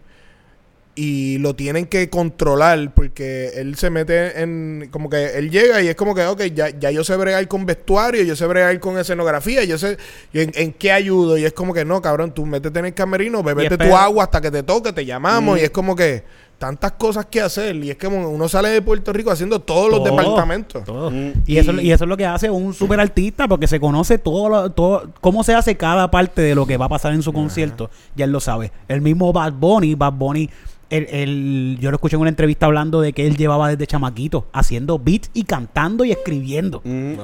y lo tienen que controlar porque él se mete en como que él llega y es como que ok ya, ya yo sé bregar con vestuario yo sé bregar con escenografía yo sé en, en qué ayudo y es como que no cabrón tú métete en el camerino bebete tu agua hasta que te toque te llamamos Mm. y es como que tantas cosas que hacer y es como uno sale de Puerto Rico haciendo todos los departamentos todo. Mm. Y, eso, Y- eso es lo que hace un super artista, porque se conoce todo, lo- todo, cómo se hace cada parte de lo que va a pasar en su concierto. Ya él lo sabe. El mismo Bad Bunny, Bad Bunny, el, el- yo lo escuché en una entrevista hablando de que él llevaba desde chamaquito haciendo beats y cantando y escribiendo. Mm.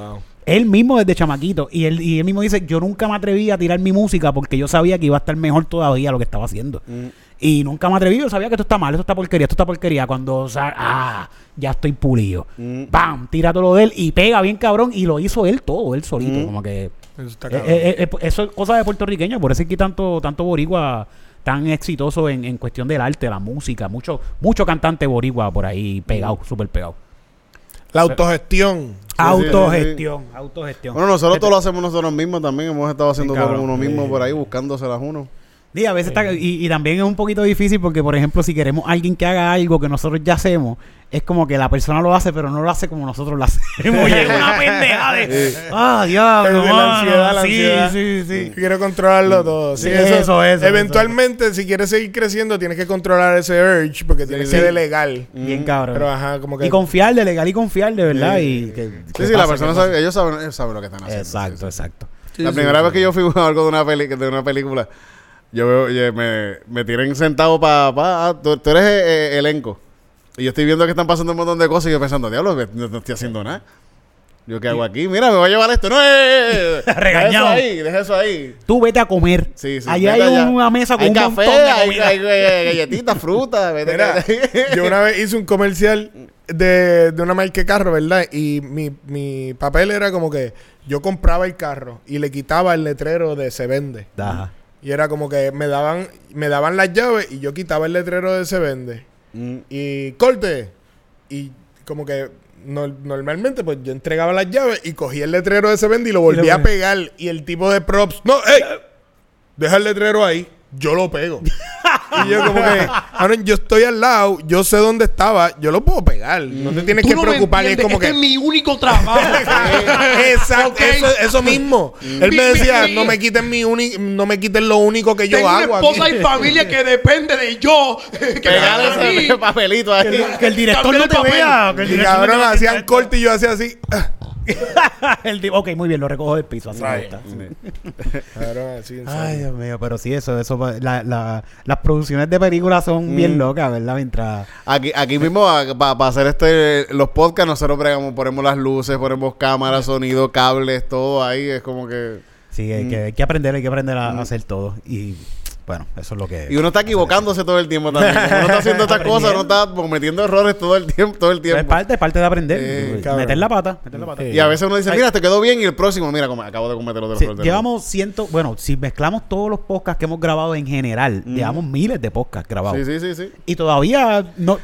Él mismo desde chamaquito. Y él, y él mismo dice, yo nunca me atreví a tirar mi música porque yo sabía que iba a estar mejor todavía lo que estaba haciendo. Mm. Y nunca me atreví, yo sabía que esto está mal, esto está porquería, esto está porquería. Cuando, o sea, ah, ya estoy pulido. Mm. ¡Bam! Tira todo lo de él y pega bien cabrón. Y lo hizo él todo, él solito. Mm. Como que... Eso está eh, eh, eh, eso es cosa de puertorriqueño. Por eso es que tanto, tanto boricua tan exitoso en, en cuestión del arte, la música. Mucho, mucho cantante boricua por ahí pegado, súper pegado. la autogestión Autogestión, autogestión. Bueno, nosotros todo lo hacemos nosotros mismos también. Hemos estado haciendo Sí, todo uno mismo por ahí, buscándoselas uno. Sí, a veces está, y, y también es un poquito difícil porque, por ejemplo, si queremos alguien que haga algo que nosotros ya hacemos, es como que la persona lo hace, pero no lo hace como nosotros lo hacemos. [LAUGHS] Y es una pendeja de. ¡Ah, diablo! la ansiedad, la sí, ansiedad. sí, sí. Quiero controlarlo todo. Sí, Sí, eso, eso, eso, Eventualmente, si quieres seguir creciendo, tienes que controlar ese urge porque tienes sí. que ser legal. Bien cabrón. Pero ajá, como que. y confiar, de legal y confiar, de verdad. y que, que Sí, sí, la persona sabe, ellos saben, ellos saben lo que están haciendo. Exacto, sí, sí. exacto. la primera vez que yo fui a algo de una, peli, de una película, yo veo, oye, me, me tienen sentado para... Pa, ah, tú, tú eres eh, eh, elenco. Y yo estoy viendo que están pasando un montón de cosas y yo pensando, diablo, que no, no estoy haciendo nada. Yo, ¿qué hago aquí? Mira, me voy a llevar esto. No, eh, eh, eh. [LAUGHS] Deja eso Regañado. ahí, deja eso ahí. Tú vete a comer. Sí, sí. Allá vete hay allá. una mesa con hay un café, montón de hay, comida. hay, galletitas, frutas. Mira, yo una vez hice un comercial de, de una marca de carro, ¿verdad? Y mi, mi papel era como que yo compraba el carro y le quitaba el letrero de se vende. Ajá. Y era como que me daban, me daban las llaves y yo quitaba el letrero de se vende. Mm. Y corte. Y como que nor- normalmente pues yo entregaba las llaves y cogía el letrero de se vende y lo volvía a pegar. Y el tipo de props, no, ey, deja el letrero ahí. Yo lo pego. y yo como que, Aaron, yo estoy al lado, yo sé dónde estaba, yo lo puedo pegar. No te tienes Tú que no me preocupar. Y es como este que... es mi único trabajo. [LAUGHS] Exacto, eso, eso mismo. Él Mi- me decía, no me quiten mi uni no me quiten lo único que yo Tengo una hago esposa aquí. y familia que depende de yo. [LAUGHS] que Pegar ese papelito ahí. Que el director no el te papel. vea. que el Y director no cabrón, vea. hacían corte y yo hacía así. [LAUGHS] el tipo, ok, muy bien, lo recojo del piso. Así me gusta. [LAUGHS] En Ay. Dios mío, pero sí, eso, eso, la, la, las producciones de películas son bien locas, ¿verdad? Mientras... Aquí, aquí mismo, para hacer este los podcasts, nosotros bregamos, ponemos las luces, ponemos cámaras, sonido, cables, todo ahí. Es como que. Sí, hay, que, hay que aprender, hay que aprender a, a hacer todo. Y bueno, eso es lo que... Y uno está equivocándose todo el tiempo también. Uno está haciendo estas cosas, uno está cometiendo errores todo el tiempo, todo el Pero es tiempo. parte, es parte de aprender. Eh, meter la pata, meter la pata. Y a veces uno dice, mira, te quedó bien, y el próximo, mira, como acabo de cometer otro Sí, error. llevamos ciento, bueno, si mezclamos todos los podcasts que hemos grabado en general, llevamos miles de podcasts grabados. Sí, sí, sí, sí. Y todavía no,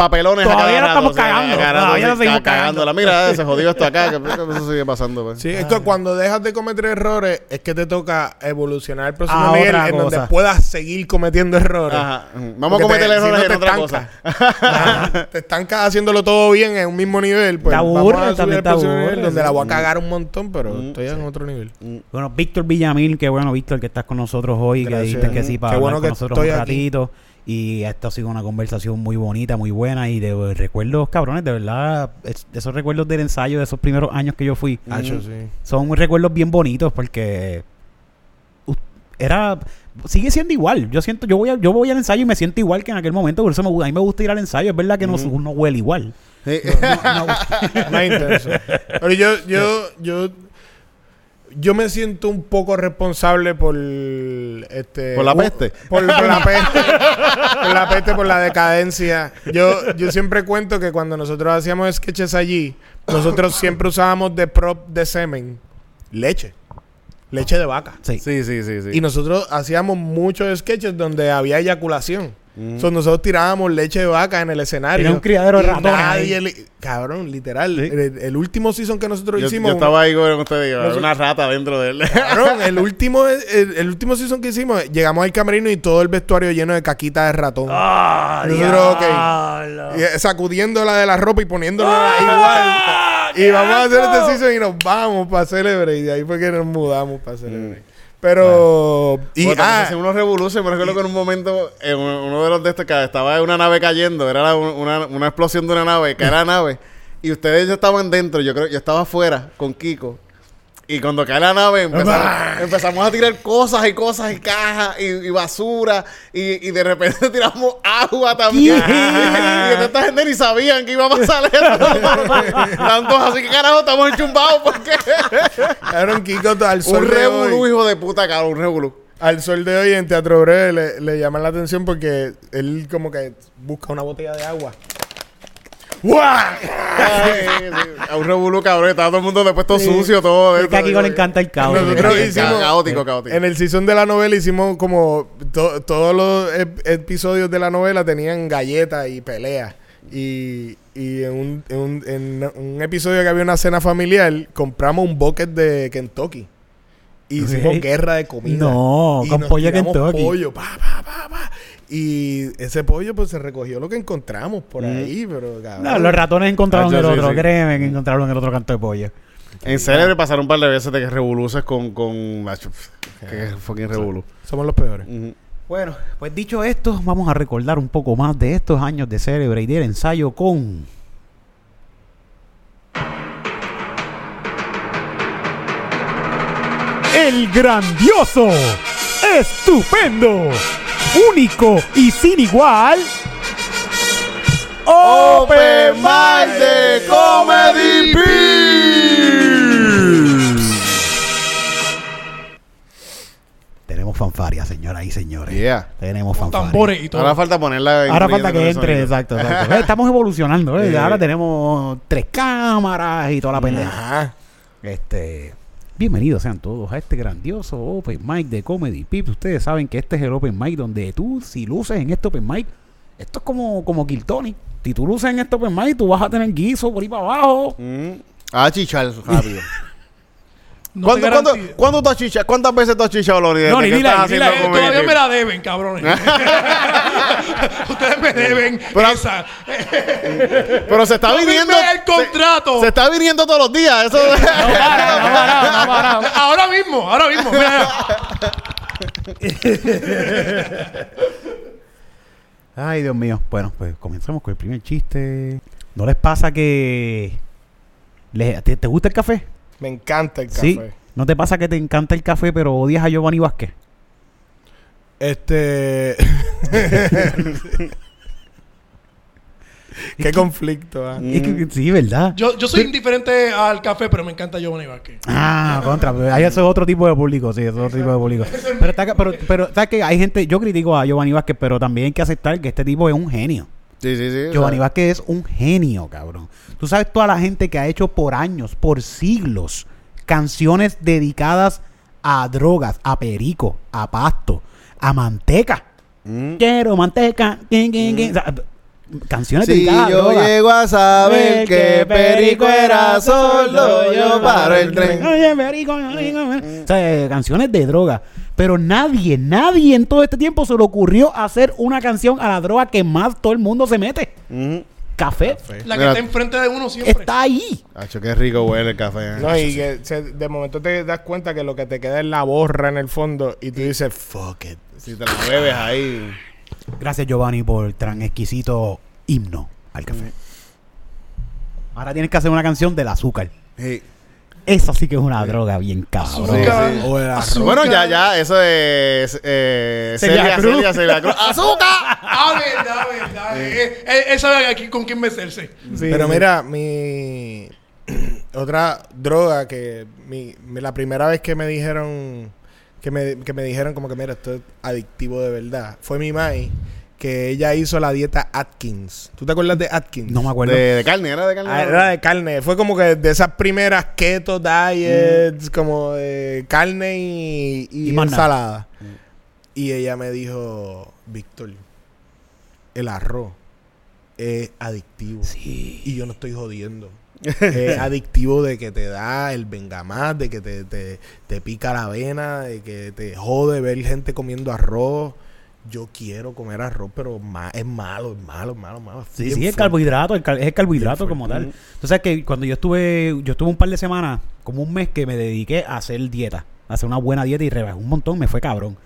Papelones Todavía la estamos cagando, todavía la seguimos ca- cagándola. Mira, se jodió esto acá, que que eso sigue pasando. Pues. Sí, es que cuando dejas de cometer errores, es que te toca evolucionar al próximo A nivel en donde cosa. puedes seguir cometiendo errores. Ajá. Vamos Porque a cometer te- si errores no en te otra estancas. cosa. [LAUGHS] Ajá. te estancas haciéndolo todo bien en un mismo nivel. Pues Te aburre, vamos a subir también te próximo aburre, nivel donde la voy a cagar un montón, pero Mm, estoy en otro nivel. Bueno, Víctor Villamil, qué bueno, Víctor, que estás con nosotros hoy, que dijiste que sí para Qué hablar bueno con que nosotros un aquí. Y esto ha sido una conversación muy bonita, muy buena y de recuerdos, cabrones, de verdad, es- esos recuerdos del ensayo de esos primeros años que yo fui, Hacho, sí. son recuerdos bien bonitos porque era sigue siendo igual. Yo siento, yo voy a, yo voy al ensayo y me siento igual que en aquel momento, por eso me, a mí me gusta ir al ensayo, es verdad que no, no huele igual. Sí. [LAUGHS] Más intenso. Pero yo, yo, yo, yo me siento un poco responsable por este ¿Por la u- peste? Por, por la [LAUGHS] peste. por la peste, por la decadencia. Yo, yo siempre cuento que cuando nosotros hacíamos sketches allí, nosotros siempre usábamos de prop de semen leche. Leche de vaca. Sí. Sí, sí, sí, sí. Y nosotros hacíamos muchos sketches donde había eyaculación. Mm. So, nosotros tirábamos leche de vaca en el escenario. Era un criadero de ratones nadie Cabrón, literal. El, el último season que nosotros yo, hicimos. yo estaba ahí con usted, digo, Nosotros- una rata dentro de él. Cabrón, [LAUGHS] el último, el, el último season que hicimos, llegamos al camerino y todo el vestuario lleno de caquita de ratón. Ah, Nosotros, ok. Y, eh, sacudiéndola de la ropa y poniéndola igual. Y vamos a hacer este season y nos vamos para Celebrate. Y de ahí fue que nos mudamos para Celebrate. Pero. Y, Bueno, ah, unos revoluciones, por ejemplo, que en un momento, en uno de los de estos que estaba en una nave cayendo, era la- una, una explosión de una nave, cae la nave, y ustedes ya estaban dentro, yo creo, yo estaba afuera con Kiko. Y cuando cae la nave empezamos, empezamos a tirar cosas y cosas y cajas y, y basura y, y de repente [LAUGHS] tiramos agua también. y esta gente ni sabían que iba a pasar esto. [LAUGHS] Estaban todos así que carajo estamos enchumbados porque cabrón, Kiko, al sol un revolú, hijo de puta, cabrón, un revolú. Al sol de hoy en Teatro Breve le, le llaman la atención porque él como que busca una botella de agua. Sí, [LAUGHS] A un revolú, cabrón. Estaba todo el mundo después todo sucio, todo. Es que a Kiko le encanta el caos. Nosotros Ca- hicimos- Caótico, caótico. En el season de la novela hicimos como to- todos los ep- episodios de la novela tenían galletas y peleas. Y, y en, un, en, un, en un episodio que había una cena familiar, compramos un bucket de Kentucky. Y hicimos guerra de comida. No, Y con nos pollo Kentucky. pollo, pa, pa, pa, pa. Y ese pollo, pues se recogió lo que encontramos por ahí, pero cabrón. No, los ratones encontraron Ah, el sí, otro, sí. créeme que encontraron el otro canto de pollo. En célebre pasaron un par de veces de que revoluces con... con macho, que fucking revolú. Somos los peores. Bueno, pues dicho esto, vamos a recordar un poco más de estos años de célebre y del ensayo con... El grandioso, estupendo, único y sin igual... Open Mic de Comedy Pips. Tenemos fanfaria, señoras y señores. Yeah. Tenemos Con fanfaria. tambores y todo. Ahora falta ponerla... Ahora falta que entre, sonido. exacto, exacto. Eh, Estamos evolucionando, ¿eh? [LAUGHS] Ahora tenemos tres cámaras y toda la pendeja. Ajá. Este, bienvenidos sean todos a este grandioso Open Mic de Comedy Pips. Ustedes saben que este es el Open Mic donde tú, si luces en este Open Mic, esto es como, como Kill Tony. Si tú luces en este Open Mic, tú vas a tener guiso por ahí para abajo. Mm. Ah, chichar rápido. [LAUGHS] No ¿Cuándo, te cuándo, garantizo. ¿Cuándo tú has chichado? ¿Cuántas veces tú has chichado, haciendo dile ahí, Eh, comedy todavía me la deben, cabrones. [LAUGHS] Ustedes me deben Pero- esa. Pero se está viniendo... el contrato. Se, se está viniendo todos los días. Eso... No para, no para, no para. Ahora mismo, ahora mismo. [LAUGHS] Ay, Dios mío. Bueno, pues comenzamos con el primer chiste. ¿No les pasa que... les- te, te gusta el café? Me encanta el Sí. café. ¿No te pasa que te encanta el café pero odias a Giovanni Vázquez? Este. [LAUGHS] Qué conflicto. Es que- sí, ¿verdad? yo, yo soy indiferente al café, pero me encanta Giovanni Vázquez. Ah, contra. pero Ahí eso es otro tipo de público, sí, eso es otro tipo de público. Pero, está, pero, pero ¿sabes que Hay gente, yo critico a Giovanni Vázquez, pero también hay que aceptar que este tipo es un genio. Sí, sí, sí. Giovanni Vázquez es un genio, cabrón. Tú sabes toda la gente que ha hecho por años, por siglos, canciones dedicadas a drogas, a perico, a pasto, a manteca. mm. Quiero manteca. quin, quin, quin. O sea, canciones Si dedicadas a yo llego a saber que Perico era sordo, yo paro el tren. Oye, Perico, Perico, O sea, canciones de droga. Pero nadie, nadie en todo este tiempo se le ocurrió hacer una canción a la droga que más todo el mundo se mete. Café. La que Mira. está enfrente de uno siempre. Está ahí. Acho, qué rico huele el café. No, y que se- de momento te das cuenta que lo que te queda es la borra en el fondo y tú dices, fuck it. Si te la bebes ahí. Gracias, Giovanni, por tan exquisito himno al café. Ahora tienes que hacer una canción del azúcar. Sí. Esa sí que es una droga bien cabrón. Azúcar. Azúcar. Bueno, ya, ya, eso es. Eh, Celia Celia, Cruz. Celia, Celia Cruz. [LAUGHS] ¡Azúcar! Ah, verdad, verdad. Eh, eh, Él sabe aquí con quién meterse. Pero mira, mi [CLEARS THROAT] otra droga que mi, mi- la primera vez que me dijeron que me, que me dijeron como que mira, esto es adictivo de verdad, fue mi mai que ella hizo la dieta Atkins. ¿Tú te acuerdas de Atkins? No me acuerdo. De, de carne, ¿era de carne? Ah, era de carne. Fue como que de esas primeras keto diets, como de carne y, y ensalada. Y ella me dijo, Víctor, el arroz es adictivo. Sí. Y yo no estoy jodiendo. [LAUGHS] es adictivo de que te da el vengamás, de que te, te, te pica la vena, de que te jode ver gente comiendo arroz. Yo quiero comer arroz, pero ma- es malo, es malo, es malo, es malo. Sí, Bien sí, el carbohidrato, el car- es el carbohidrato como tal. Sabes que cuando yo estuve, yo estuve un par de semanas, como un mes que me dediqué a hacer dieta, a hacer una buena dieta y rebajé un montón, me fue cabrón.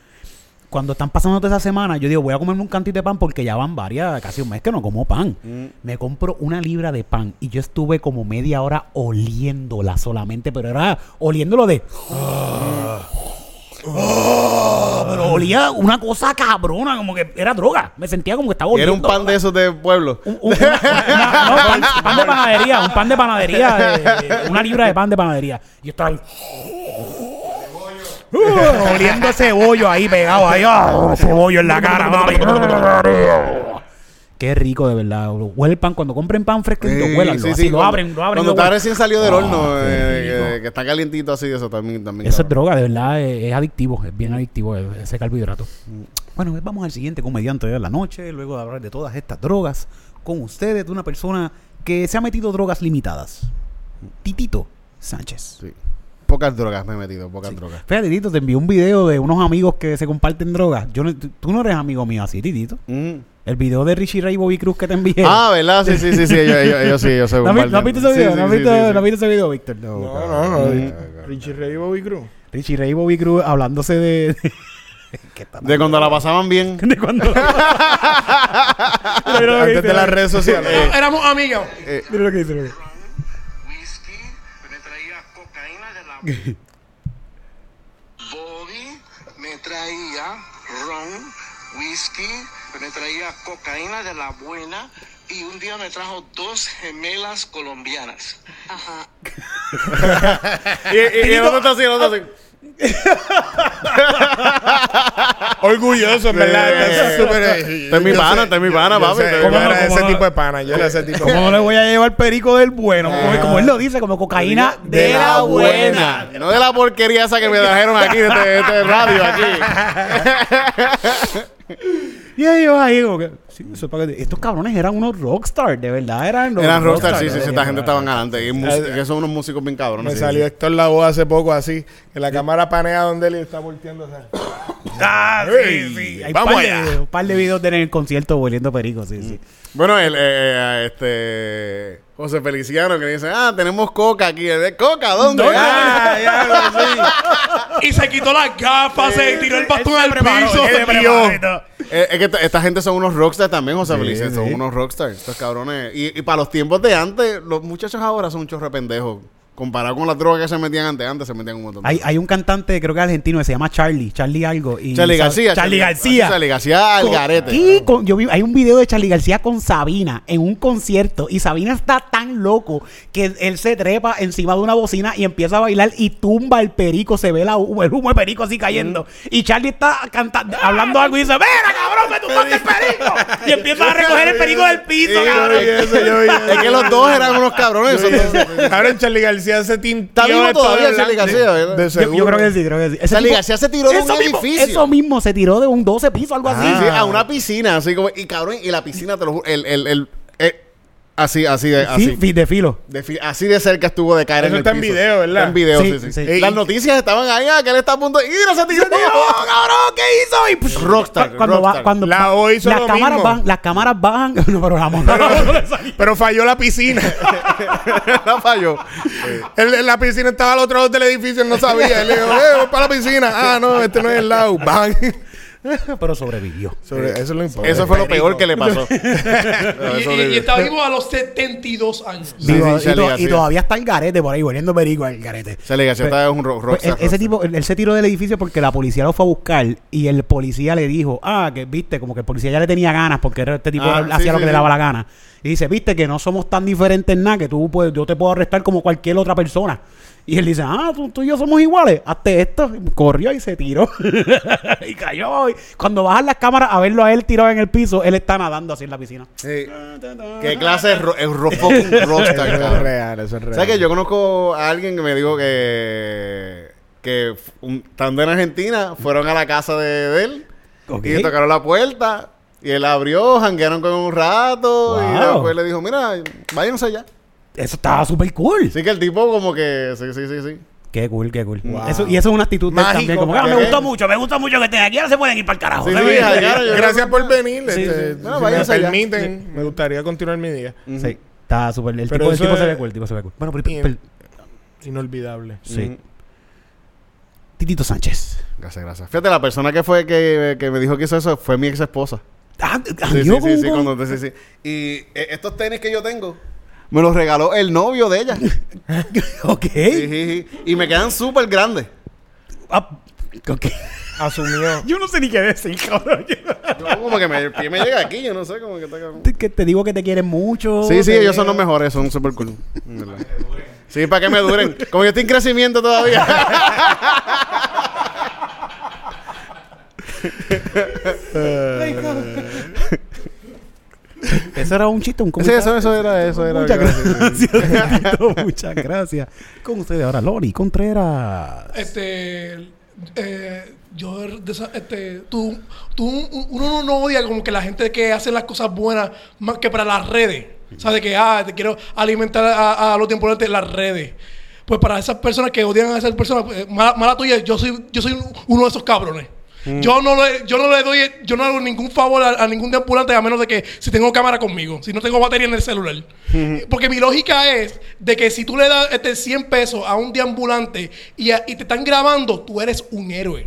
Cuando están pasando toda esa semana, yo digo, voy a comerme un cantito de pan porque ya van varias, casi un mes que no como pan. Mm. Me compro una libra de pan y yo estuve como media hora oliéndola solamente, pero era oliéndolo de... Ah, pero olía una cosa cabrona, como que era droga. Me sentía como que estaba Y era oliendo. un pan de esos de pueblo. Un- un- una- una- no, pan, pan de [LAUGHS] panadería, un pan de panadería, una libra de pan de panadería. Y yo estaba ahí. Uh, [LAUGHS] oliendo cebollo ahí pegado, ahí, ah, cebollo en la cara, mami. Qué rico, de verdad. Huele el pan. Cuando compren pan fresquito, Sí, huélanlo. sí, así, sí, lo cuando- abren, lo abren. Cuando lo está recién salido del Ah, horno, eh, que, que está calientito así, eso también. también Eso es cabrón. droga, de verdad, es, es adictivo, es bien adictivo eh, ese carbohidrato. Bueno, pues vamos al siguiente comediante de la noche, luego de hablar de todas estas drogas, con ustedes, de una persona que se ha metido drogas limitadas. Titito Sánchez. Sí. Pocas drogas me he metido, pocas drogas. Fíjate, Tito, te envié un video de unos amigos que se comparten drogas. Yo no- tú no eres amigo mío así, Tito. Mm. El video de Richie Ray y Bobby Cruz que te envié. Ah, ¿verdad? Sí, sí, sí, sí, ellos, ellos, ellos sí, ellos se ¿No [LAUGHS] ¿No has visto ese Sí, video? sí, ¿No has sí, visto, sí, sí. ¿no has visto ese video, Víctor? No, No, no, no. Mm. Richie Ray y Bobby Cruz. Richie Ray y Bobby Cruz hablándose de... De [LAUGHS] cuando la pasaban bien. [LAUGHS] de cuando... Antes de las redes sociales. Éramos- Éramos amigos. Mira lo que dice. Bobby me traía ron, whisky, me traía cocaína de la buena y un día me trajo dos gemelas colombianas. [LAUGHS] Y, y, y el otro está así, el otro así. Orgulloso, en verdad. Está súper. Es mi pana, este es mi pana, papi, pana. era ese ¿Cómo no? tipo de pana. Yo era ese tipo de ¿Cómo no le voy a llevar perico del bueno? Como, como él lo dice, como cocaína de, la buena. No de la porquería esa que me trajeron aquí, de este, de este radio aquí. [LAUGHS] Y ellos ahí como que... sí, eso es para que- estos cabrones eran unos rockstars, de verdad. Eran, los Eran rockstars, sí, sí, sí, esta gente verdad. estaban adelante. Y, que son unos músicos bien cabrones. Me sí, salió sí. Héctor Lavoe hace poco así. Que la cámara panea donde él está volteando. sea. Ah, sí, sí. Hay vamos par allá. videos, un par de videos de en el concierto volviendo perico, sí, sí. Bueno, el, eh, eh, este José Feliciano que dice, ah, tenemos coca aquí. ¿De coca? ¿Dónde? ¿Dónde? Ah, ya, [LAUGHS] sí. Y se quitó las gafas, se tiró el bastón al piso. se preparó Eh, es que esta- gente son unos rockstars también, José Feliciano. Son sí. unos rockstars, estos cabrones. Y, y para los tiempos de antes, los muchachos ahora son un chorre pendejos. Comparado con las drogas que se metían antes, antes se metían un montón. de Hay, hay un cantante, creo que argentino, que se llama Charlie, Charlie algo. Y Charlie García. Charlie García. Charlie García al Con- garete. y con- yo vi, hay un video de Charlie García con Sabina en un concierto y Sabina está tan loco que él se trepa encima de una bocina y empieza a bailar y tumba el perico, se ve la, el humo de perico así cayendo. Y Charlie está cantando, hablando algo y dice, ¡Mira, cabrón, me tumbaste el perico! Y empieza a recoger el perico del piso, cabrón. [LAUGHS] Es que los dos eran unos cabrones. Ahora Charlie García se tintió. Está vivo de todavía Charlie. García, ¿verdad? De Yo, seguro. yo creo que sí, creo que sí. Ese Charlie tipo- García se tiró de un mismo, edificio. Eso mismo, se tiró de un 12 piso, algo así. Sí, sí, a una piscina, así como, y cabrón, y la piscina, te lo juro, el, el, el, así, así de, Sí, así. de filo. de fi- así de cerca estuvo de caer Eso en el está en piso. video, ¿verdad? Está en video, Sí, sí, sí. sí. Y Las noticias estaban ahí, ah, que él está a punto de ir, se tiró. ¡Oh, cabrón! ¿Qué hizo? Y, pues, Rockstar, cu- Cuando, rockstar. Va, cuando La va- O hizo las lo cámaras mismo. bajan, las cámaras bajan. [LAUGHS] No, pero la no salió. Pero falló la piscina. [LAUGHS] La falló. Él en la piscina estaba al otro lado del edificio, él no sabía. Él le dijo, eh, voy para la piscina. Ah, no, este no es el lado. Bang. [LAUGHS] Pero sobrevivió. Sobre- eso es lo importante. Eso fue lo peor que le pasó. [LAUGHS] Y, y- y está vivo a los 72 años. Sí, sí, y, to- todavía está el garete por ahí, volviendo perico el garete. García Pues- está un ro- Pues, rockstar. e- ese tipo, él, él se tiró del edificio porque la policía lo fue a buscar y el policía le dijo, ah, que viste, como que el policía ya le tenía ganas porque era este tipo Ah, hacía sí, lo sí, que le sí. daba la gana. Y dice, viste que no somos tan diferentes en nada que tú puedes, yo te puedo arrestar como cualquier otra persona. Y él dice, ah, tú, tú y yo somos iguales, hazte esto. Y corrió y se tiró. [LAUGHS] y cayó. Y cuando bajan las cámaras a verlo a él tirado en el piso, él está nadando así en la piscina. Sí. ¿Qué clase de ro- es ro- fucking rockstar, Eso es real, eso es real. ¿Sabes que yo conozco a alguien que me dijo que que un- estando en Argentina fueron a la casa de, de él y le tocaron la puerta y él abrió, janguearon con un rato y después le dijo, mira, váyanse allá. Eso estaba súper cool. Así que el tipo como que, sí, sí, sí, sí. Qué cool, qué cool. Wow. Eso, y eso es una actitud Mágico, también. Como ah, me gustó mucho, me gustó mucho que estén aquí. Ahora se pueden ir para el carajo. Sí, ¿se sí, [LAUGHS] yo- Gracias por venir. Sí, este, sí. No, si me permiten, me gustaría continuar mi día. Sí, está súper. El, Pero tipo, el tipo se es- ve cool, el tipo se ve cool. Bueno, pero, pero- Inolvidable. sí. Titito Sánchez. Gracias, gracias. Fíjate, la persona que fue que, que me dijo que hizo eso fue mi ex esposa. Ah, Sí, sí, sí, sí, cuando- sí, sí. Y eh, estos tenis que yo tengo me los regaló el novio de ella. [LAUGHS] ok. Sí, sí, sí. Y me quedan súper grandes. Ah, ok. Asumió. [LAUGHS] Yo no sé ni qué decir, cabrón. [LAUGHS] Yo como que me, el pie me llega aquí, yo no sé, como que está cabrón. Te- que te digo que te quieren mucho. Sí, sí, te ellos son los mejores, son súper cool. Sí, para que me duren. Como yo estoy en crecimiento todavía. [LAUGHS] Eso era un chiste, un Sí, comentario. eso, eso era, eso era. Muchas gracias. [LAUGHS] Muchas gracias. Con ustedes ahora, Lori Contreras. Este. eh, yo, de esa- este, tú, tú, uno no odia como que la gente que hace las cosas buenas más que para las redes. O sea, de que, ah, te quiero alimentar a, a los temporeros de las redes. Pues para esas personas que odian a esas personas, pues, mala, mala tuya, yo soy, yo soy uno de esos cabrones. Yo no le, yo no le doy, yo no hago ningún favor a, a ningún deambulante a menos de que si tengo cámara conmigo, si no tengo batería en el celular. Porque mi lógica es de que si tú le das este 100 pesos a un deambulante y, a- y te están grabando, tú eres un héroe.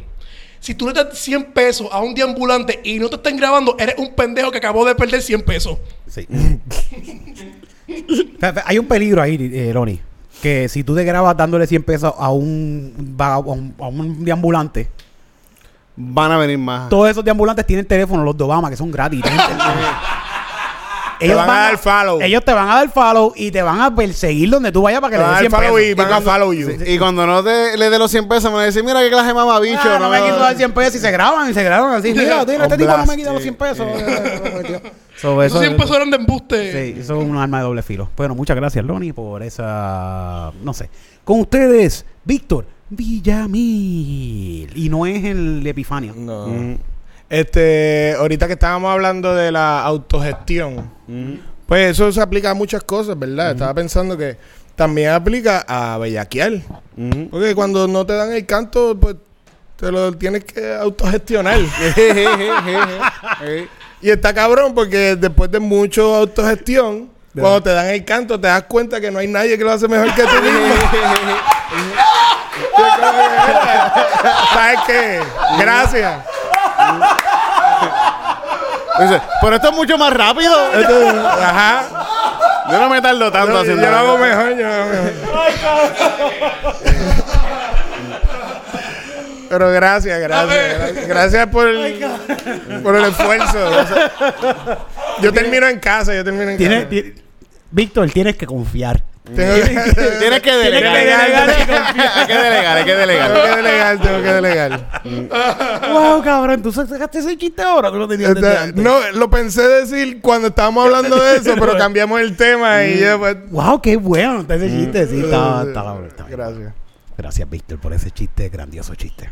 Si tú le das 100 pesos a un deambulante y no te están grabando, eres un pendejo que acabó de perder 100 pesos. Sí. [LAUGHS] Hay un peligro ahí, eh, Ronnie. Que si tú te grabas dándole 100 pesos a un, a un, a un deambulante, Van a venir más. todos esos deambulantes tienen teléfono, los de Obama, que son gratis. [LAUGHS] teléfono. Te van a dar follow. Ellos te van a dar follow y te van a perseguir donde tú vayas para que Te le van a des dar 100 follow pesos. y van a cuando- follow you. Y cuando no te, le dé los 100 pesos, me van a decir, mira qué clase de mamá bicho. Ah, no me quiso dar 100 pesos y se graban y se graban así. Mira, mira, este tipo no me quita los 100 pesos. [LAUGHS] So, Esos 100 pesos eran de embuste. Sí, eso es un arma de doble filo. Bueno, muchas gracias, Lonnie, por esa. No sé. Con ustedes, Víctor Villamil. Y no es el de Epifanio. No. Este, ahorita que estábamos hablando de la autogestión, pues eso se aplica a muchas cosas, ¿verdad? Estaba pensando que también aplica a bellaquear. Porque cuando no te dan el canto, pues te lo tienes que autogestionar. [LAUGHS] y está cabrón porque después de mucho autogestión, cuando te dan el canto, te das cuenta que no hay nadie que lo hace mejor que tú [LAUGHS] mismo. ¿Sabes qué? Gracias. Dice, pero esto es mucho más rápido. Esto- ajá. Yo no me tardo tanto Yo, haciendo yo lo hago mejor, yo lo hago mejor. Pero gracias, gracias. Gracias, gracias por el, por el esfuerzo. Yo termino en casa, yo termino en Tienes- casa. ti- Víctor, tienes que confiar. Tengo que, [LAUGHS] Tienes que delegar. Hay que delegar, hay que tengo delegar. que delegar, tengo que delegar. wow, cabrón, tú sacaste ese chiste ahora. Tú lo tenías desde antes. no, lo pensé decir cuando estábamos hablando de eso, pero [LAUGHS] cambiamos el tema y yo pues... Wow, qué bueno está ese chiste. Sí, está, está, está bien. Gracias. Gracias, Víctor, por ese chiste, grandioso chiste.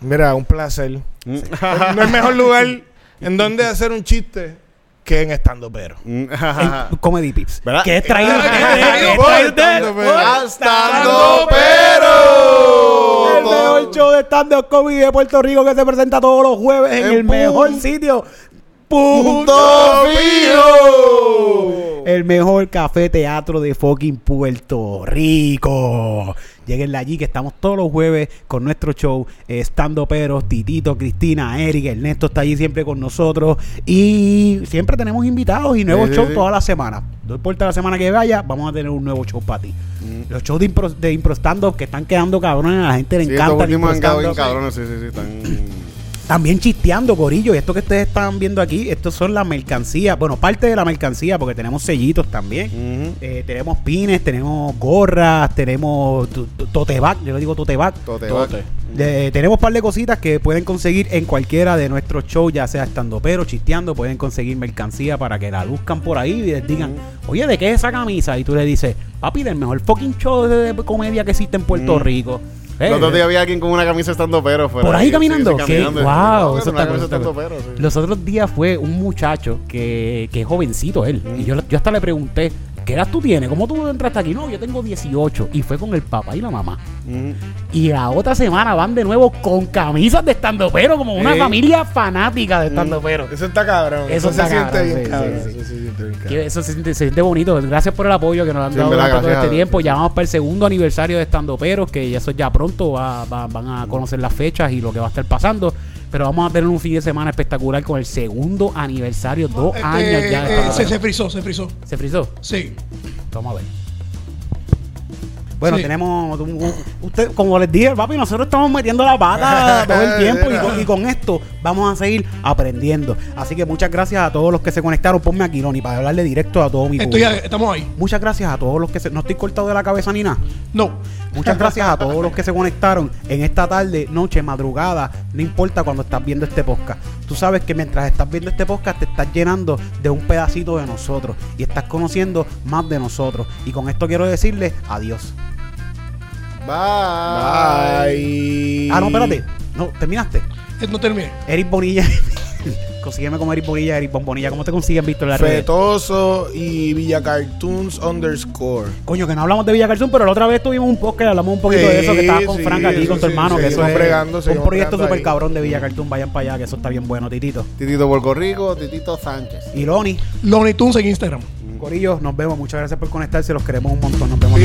Mira, un placer. [LAUGHS] No hay mejor lugar en donde hacer un chiste que en estando pero. [LAUGHS] En Comedy Pips. ¿Verdad? Que es traído. [LAUGHS] Estando de- Pero. El mejor show de stand-up comedy de Puerto Rico que se presenta todos los jueves en, En el mejor sitio. Punto fijo. El mejor café teatro de fucking Puerto Rico. Lléguenle allí que estamos todos los jueves con nuestro show. eh, Estando Peros, Titito, Cristina, Eric, Ernesto está allí siempre con nosotros. Y siempre tenemos invitados y nuevos Sí, sí, shows sí. toda la semana. No importa la semana que vaya, vamos a tener un nuevo show para ti. Los shows de impro, de impro que están quedando cabrones, a la gente le Sí, estos encanta. el últimos han quedado bien cabrones. Sí, sí, sí. Están... También chisteando, Corillo. Y esto que ustedes están viendo aquí, estos son las mercancías. Bueno, parte de la mercancía, porque tenemos sellitos también. Eh, tenemos pines, tenemos gorras, tenemos tote bag. Yo le digo tote bag. Tote Tote. bag. Eh, tenemos un par de cositas que pueden conseguir en cualquiera de nuestros shows, ya sea estando pero, chisteando. Pueden conseguir mercancía para que la luzcan por ahí y les digan, oye, ¿de qué es esa camisa? Y tú le dices, papi, del mejor fucking show de, de comedia que existe en Puerto Mm. Rico. Eh, El otro día había alguien con una camisa estando pero. fuera por ahí caminando. sí. Wow, No, eso está cool, está cool. pero, sí. Los otros días fue un muchacho que, que es jovencito él. Y yo, yo hasta le pregunté, ¿qué edad tú tienes? ¿Cómo tú entraste aquí? No, yo tengo 18. Y fue con el papá y la mamá. Y la otra semana van de nuevo con camisas de estando pero, como una Sí. familia fanática de estando pero. Eso está cabrón. Eso se siente cabrón, bien sí, cabrón. sí, sí. Eso se siente bien Eso se siente, se siente bonito. Gracias por el apoyo que nos han Sí, dado en verdad, durante todo este a- tiempo. Ya vamos para el segundo aniversario de Estando Peros, que eso ya pronto va- va- van a conocer las fechas y lo que va a estar pasando. Pero vamos a tener un fin de semana espectacular con el segundo aniversario, dos Este, años ya. de eh, se, se frizó, se frizó. ¿Se frizó? Sí. Vamos a ver. Bueno, Sí. tenemos. Usted, como les dije, papi, nosotros estamos metiendo la pata [LAUGHS] todo el tiempo y con, y con esto vamos a seguir aprendiendo. Así que muchas gracias a todos los que se conectaron. Ponme aquí, Ronnie, para hablarle directo a todo mi Estoy, público. estamos ahí. Muchas gracias a todos los que se. No estoy cortado de la cabeza ni nada. No. Muchas [LAUGHS] gracias a todos los que se conectaron en esta tarde, noche, madrugada. No importa cuando estás viendo este podcast. Tú sabes que mientras estás viendo este podcast te estás llenando de un pedacito de nosotros y estás conociendo más de nosotros. Y con esto quiero decirle adiós. Bye. Bye. Ah, no, espérate. No, terminaste. Eh, No terminé. Eric Bonilla. [LAUGHS] consígueme como Eric Bonilla, Eric Bombonilla. ¿Cómo te consiguen, Víctor, redes? Fetoso y Villa Cartoons underscore. Coño, que no hablamos de Villa Cartoon, pero la otra vez tuvimos un podcast, hablamos un poquito de eso, que estabas con Sí, Frank aquí, con tu sí, hermano, que eso es un proyecto súper cabrón de Villa Cartoon. Vayan para allá, que eso está bien bueno, Titito. Titito Puerto Rico, Titito Sánchez. Y Loni, Looney Tunes en Instagram. Corillo, nos vemos. Muchas gracias por conectarse, los queremos un montón. Nos vemos.